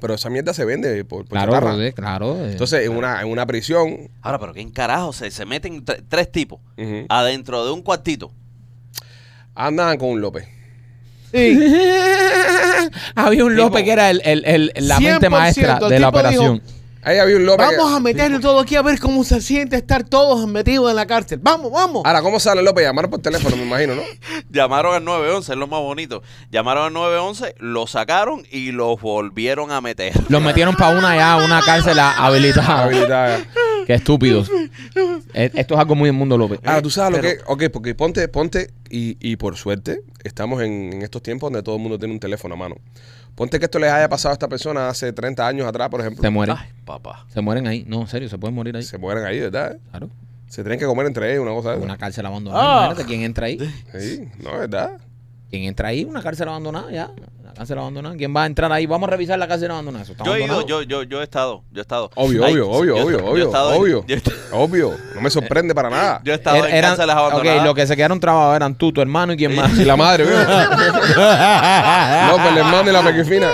Pero esa mierda se vende por, por claro, chatarra. brother, claro. eh. Entonces, en una, en una prisión, Ahora, pero ¿quién carajo? Se, se meten tre- tres tipos ujú, adentro de un cuartito. andaban con un López. Sí. Había un López que era el, el- el- la mente 100%, maestra de la operación. Ahí había un López. que- Vamos a meterle todo aquí a ver cómo se siente estar todos metidos en la cárcel. Vamos, vamos. Ahora, ¿cómo sale López? Llamar por teléfono, me imagino, ¿no? Llamaron al 911, es lo más bonito. Llamaron al 911, lo sacaron y los volvieron a meter. Los metieron para una ya, una cárcel habilitada. Habilitada. Qué estúpidos. Eh, Esto es algo muy del mundo López. Ahora, tú sabes Pero- lo que. Ok, porque ponte, ponte, y, y por suerte, estamos en, en estos tiempos donde todo el mundo tiene un teléfono a mano. Ponte que esto les haya pasado a esta persona hace 30 años atrás, por ejemplo. Se mueren. Ay, papá. Se mueren ahí. No, en serio, se pueden morir ahí. Se mueren ahí, ¿verdad? Claro. Se tienen que comer entre ellos, una cosa de esa. Una cárcel abandonada. Ah. Imagínate quién entra ahí. Sí, no, ¿verdad? ¿Quién entra ahí? Una cárcel abandonada, ya. Una cárcel abandonada. ¿Quién va a entrar ahí? Vamos a revisar la cárcel abandonada. Eso está Yo he ido, abandonado. yo, yo, yo he estado, yo he estado. Obvio, Ay, obvio, obvio, yo obvio, esta- yo he obvio, estado en- obvio. Yo, he esta- Obvio. No me sorprende para nada. yo he estado Er- en eran- cárceles ok, abandonadas. los que se quedaron trabados eran tú, tu hermano y quién más. Y la madre, ¿vio? López, el hermano y la pequifina.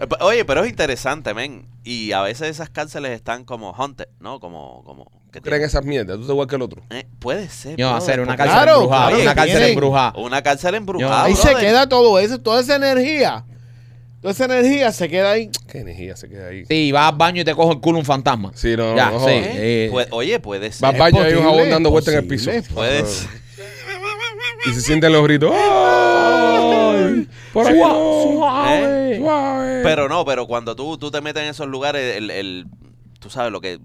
Eh, Oye, pero es interesante, men. Y a veces esas cárceles están como haunted, ¿no? Como, como. Que ¿Creen tienen- esas mierdas? Tú te igual que el otro. Eh, puede ser. Yo, hacer una cárcel Claro, embrujada. claro, una cárcel tienen. embrujada. Una cárcel embrujada. Ahí se queda todo eso, toda esa energía. Toda esa energía se queda ahí. Qué energía se queda ahí. Sí, vas al baño y te coge el culo un fantasma. Sí, no, Ya, no, sí. jodas. eh, Pu- oye, puede ser. Va al baño y hay un jabón dando vueltas en el piso. Puede ser. Y se sienten los gritos. ¡Ay! Por ahí no. Suave. Suave. Pero no, pero cuando tú, tú te metes en esos lugares, el, el- tú sabes lo que.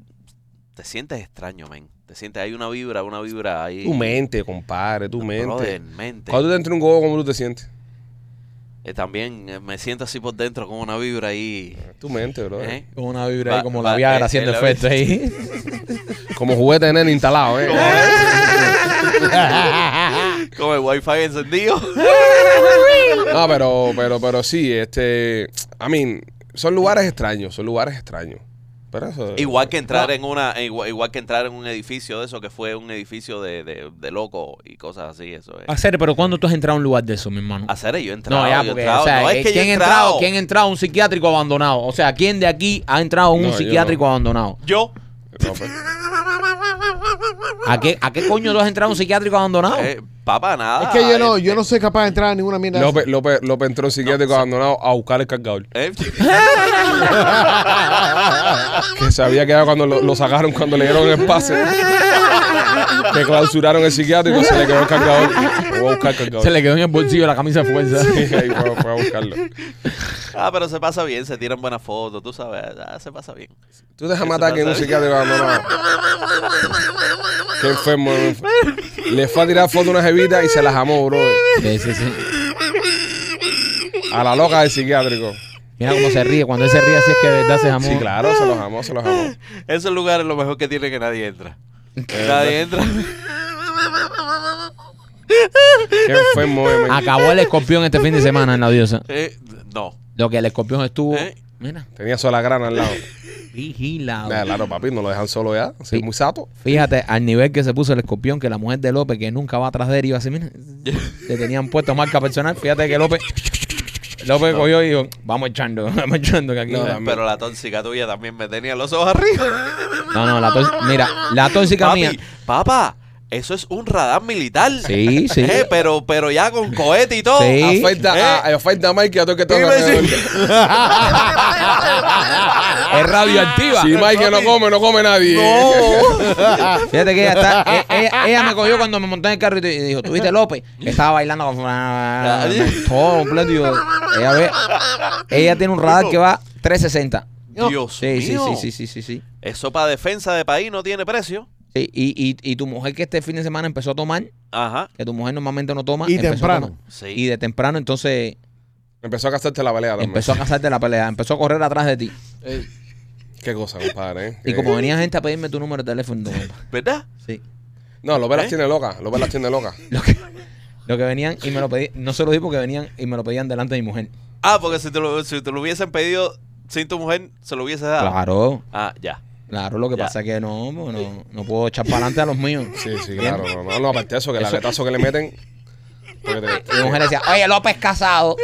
Te sientes extraño, men. Te sientes, hay una vibra, una vibra ahí. Tu mente, compadre, tu mente. Brother, mente. Cuando tú te entras en un gogo, ¿cómo tú te sientes? Eh, también eh, me siento así por dentro como una vibra ahí. Tu mente, bro. ¿eh? Con una vibra ahí como va- la Viagra eh, haciendo efecto ahí. Como juguete de nene instalado, ¿eh? Con el wifi encendido. No, pero, pero, pero sí, este. I mean, son lugares extraños, son lugares extraños. Pero eso. igual que entrar en una, igual, igual que entrar en un edificio de eso que fue un edificio de, de, de loco y cosas así, eso es. Hacer, pero ¿cuándo tú has entrado a un lugar de eso, mi hermano? Hacer yo he entrado. No, ya, yo he porque, entrado. o sea, no, eh, es que yo ¿quién, he ha entrado. entrado, ¿quién ha entrado a un psiquiátrico abandonado? O sea, ¿quién de aquí ha entrado a un No, yo psiquiátrico no. abandonado? Yo. No, pues. ¿A qué, ¿A qué coño tú has entrado a un psiquiátrico abandonado? Eh, papá, nada. Es que yo no, eh, yo no soy capaz de entrar a ninguna mierda. López, López, López entró en psiquiátrico abandonado a buscar el cargador. eh, Que se había quedado cuando lo, lo sacaron, cuando le dieron el pase. que clausuraron el psiquiátrico, se le quedó el cargador. Voy a buscar el cargador. Se le quedó en el bolsillo la camisa de fuerza. Sí, ahí fue, fue a buscarlo. ah, pero se pasa bien, se tiran buenas fotos, tú sabes, ah, se pasa bien. Tú dejas matar que en un psiquiátrico abandonado. Qué enfermo. Le fue a tirar foto a una jevita y se las amó, bro. Sí, sí, sí. A la loca del psiquiátrico. Mira cómo se ríe. Cuando él se ríe así es que de verdad se amó. Sí, claro, se los amó, se los amó. Esos lugares lo mejor que tiene que nadie entra. nadie entra. Qué enfermo, eh, man. Acabó el escorpión este fin de semana en la diosa. Eh, no. Lo que el escorpión estuvo. ¿Eh? Mira, Tenía sola grana al lado. Vigilado. Nah, claro, papi, no lo dejan solo ya. Sí, Sí. muy sato. Fíjate, al nivel que se puso el escorpión, que la mujer de López, que nunca va atrás de él, iba así, mira, le tenían puesto marca personal. Fíjate que López, López cogió y dijo, vamos echando, vamos echando que aquí. No, No. Pero la tóxica tuya también me tenía los ojos arriba. no, la tóxica, mira, la tóxica mía. Papá, eso es un radar militar. Sí, sí. Eh, pero, pero ya con cohete y todo. Sí. Afecta, ¿Eh? a, afecta a Mike y a todo que si- Es radioactiva. Si Mike no come, no come nadie. Fíjate que ella está, e- ella, ella me cogió cuando me monté en el carro y dijo, ¿tuviste López? Que estaba bailando con todo completo. ella ve, ella tiene un radar que va 360. Dios Sí, sí, mío. sí, sí, sí, sí, sí. Eso para defensa de país no tiene precio. Sí, y, y, y tu mujer que este fin de semana empezó a tomar, Ajá. que tu mujer normalmente no toma. Y empezó a temprano. tomar. Sí. Y de temprano entonces Empezó a casarte la pelea también. empezó a casarte la pelea, empezó a correr atrás de ti. Qué cosa, compadre. ¿eh? Y Qué- como venía gente a pedirme tu número de teléfono, no, ¿Verdad? sí. No, López las ¿Eh? tiene loca. López las tiene loca. Lo que, lo que venían y me lo pedí, no se lo di porque venían y me lo pedían delante de mi mujer. Ah, porque si te lo, si te lo hubiesen pedido sin tu mujer, se lo hubiese dado. Claro, Ah, ya. Claro, lo que Ya. pasa es que no, no, no, no puedo echar para adelante a los míos. Sí, sí, claro. No, no, no, aparte de eso, que el Eso- aletazo que le meten. porque te- Y mi mujer decía, oye, López casado.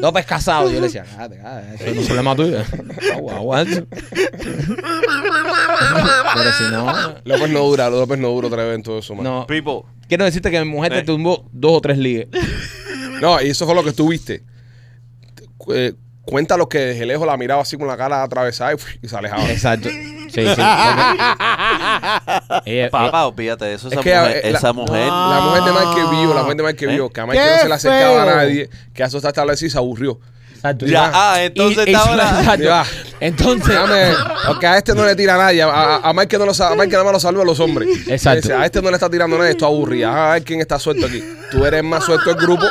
López casado. Yo le decía, cállate, cállate, eso no es un problema tuyo. Agua, agua. Pero si no, López no dura, López no dura otra vez en todo eso, man. no. People. Quiero decirte que mi mujer te Eh. tumbó dos o tres ligues. No, y eso fue lo que tú viste. Eh, cuenta lo que desde lejos la miraba así con la cara atravesada y, y se alejaba. Exacto. Sí, sí. Ella- Papá, olvídate de eso. Es Esa que, mujer, eh, la- esa mujer. La mujer de Mike que vio, la mujer de Mike que ¿Eh? vio, que a Mike ¡Qué no se le acercaba feo! a nadie, que eso está establecido y se aburrió. exacto. Ya, ah, entonces Y- y- estaba la- exacto. Ya. Entonces, Déjame, porque a este no le tira a nadie, a, a, a Mike no lo sa- a Mike nada más lo saluda a los hombres. Exacto. Dice, a este no le está tirando a nadie, esto aburrido. A ver quién está suelto aquí. Tú eres más suelto del grupo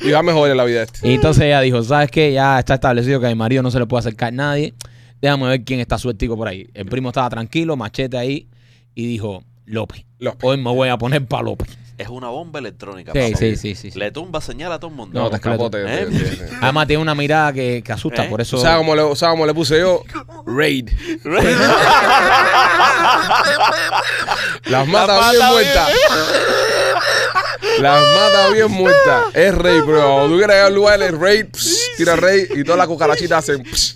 y va mejor en la vida este. y entonces ella dijo, ¿sabes qué? Ya está establecido que a mi marido no se le puede acercar nadie. Déjame ver quién está sueltico por ahí. El primo estaba tranquilo, machete ahí, y dijo, López, López. hoy me voy a poner para López. Es una bomba electrónica. Sí, papá. sí, sí, sí, sí. Le tumba señal a todo el mundo. No, te completo. escapó. Te, ¿Eh? Además tiene una mirada que, que asusta, ¿Eh? por eso... ¿Tú sabes cómo, le, sabes cómo le puse yo? Raid. Las mata bien muertas. Las mata bien muertas. Es rey, bro. Cuando tú quieres ir al lugar, es rey. pss, tira rey y todas las cucarachitas hacen. pss.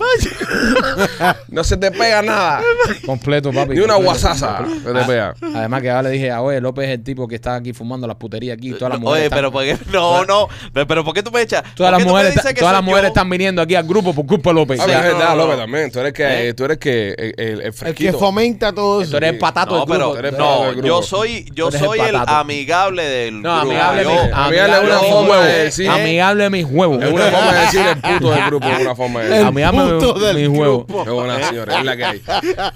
No se te pega nada. Completo, papi. Ni una completo. guasaza se te pega. Además que ahora le dije, ah, oye, López es el tipo que está aquí fumando las puterías aquí. Todas las mujeres Oye, están- pero ¿por qué? No, no. Pero, ¿por qué tú me echas? Todas ¿Por las mujeres, todas las mujeres están viniendo aquí al grupo por culpa de López. Sí, es no, verdad, no, López no. también. Tú eres que eh, tú eres que el, el, el El que fomenta todo eso. Tú eres el patato No, del grupo. pero Eres patato del no, yo soy, yo soy el, amigable del No, grupo. amigable, Yo- mis, amigable es una mis forma huevos. de decir- Amigable de mis huevos. Es una forma de decir el puto del grupo, es una forma de. Amigable mis, huevos. buena, señores, es la que hay.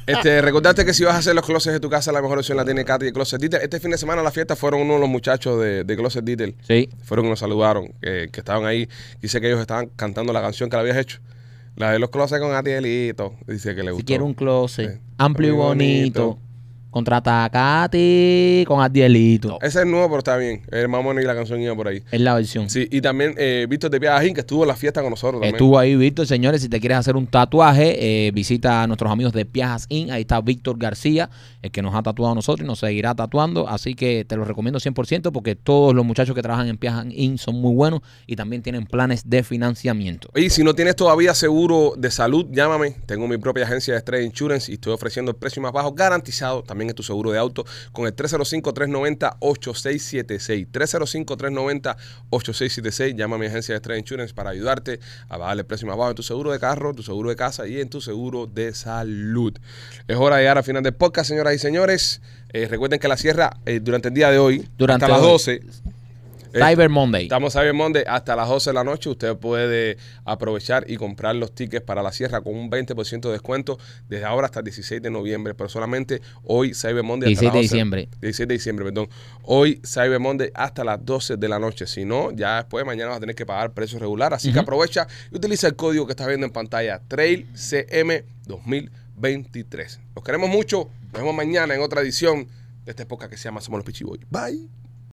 Este, recordarte que si vas a hacer los closets de tu casa, la mejor opción la tiene Katy de Closet. Este fin de semana a la fiesta fueron uno los muchachos de, de Closet Detail. Sí. Fueron que nos saludaron, que, que estaban ahí. Dice que ellos estaban cantando la canción que le habías hecho. La de los closets con Atielito. Dice que le gustó. Si quiere un closet Sí. amplio y bonito, contrata a Katy con Adielito. Ese es nuevo, pero está bien. El mamón y la canción iba por ahí. Es la versión. Sí, y también eh, Víctor de Piajín, que estuvo en la fiesta con nosotros también. Estuvo ahí Víctor, señores. Si te quieres hacer un tatuaje, eh, visita a nuestros amigos de Piajas Inc. Ahí está Víctor García, el que nos ha tatuado a nosotros y nos seguirá tatuando. Así que te lo recomiendo 100% porque todos los muchachos que trabajan en Piajas Inc. son muy buenos y también tienen planes de financiamiento. Y si no tienes todavía seguro de salud, llámame. Tengo mi propia agencia de Estrella Insurance y estoy ofreciendo el precio más bajo garantizado. También es tu seguro de auto con el 305-390-8676. 305-390-8676. Llama a mi agencia de Estrella Insurance para ayudarte a bajar el precio más bajo en tu seguro de carro, tu seguro de casa y en tu seguro de salud. Es hora de llegar al final del podcast, señoras y señores. Eh, recuerden que la sierra eh, durante el día de hoy, Durante hasta las hoy. 12. Eh, Cyber Monday. Estamos Cyber Monday hasta las 12 de la noche. Usted puede aprovechar y comprar los tickets para la sierra con un 20% de descuento desde ahora hasta el 16 de noviembre. Pero solamente hoy Cyber Monday hasta 16 de las 12. diciembre. 16 de diciembre, perdón. Hoy Cyber Monday hasta las 12 de la noche. Si no, ya después mañana vas a tener que pagar precio regular. Así que aprovecha y utiliza el código que estás viendo en pantalla. TrailCM 2023. Los queremos mucho. Nos vemos mañana en otra edición de esta época que se llama Somos los Pichiboy. Bye.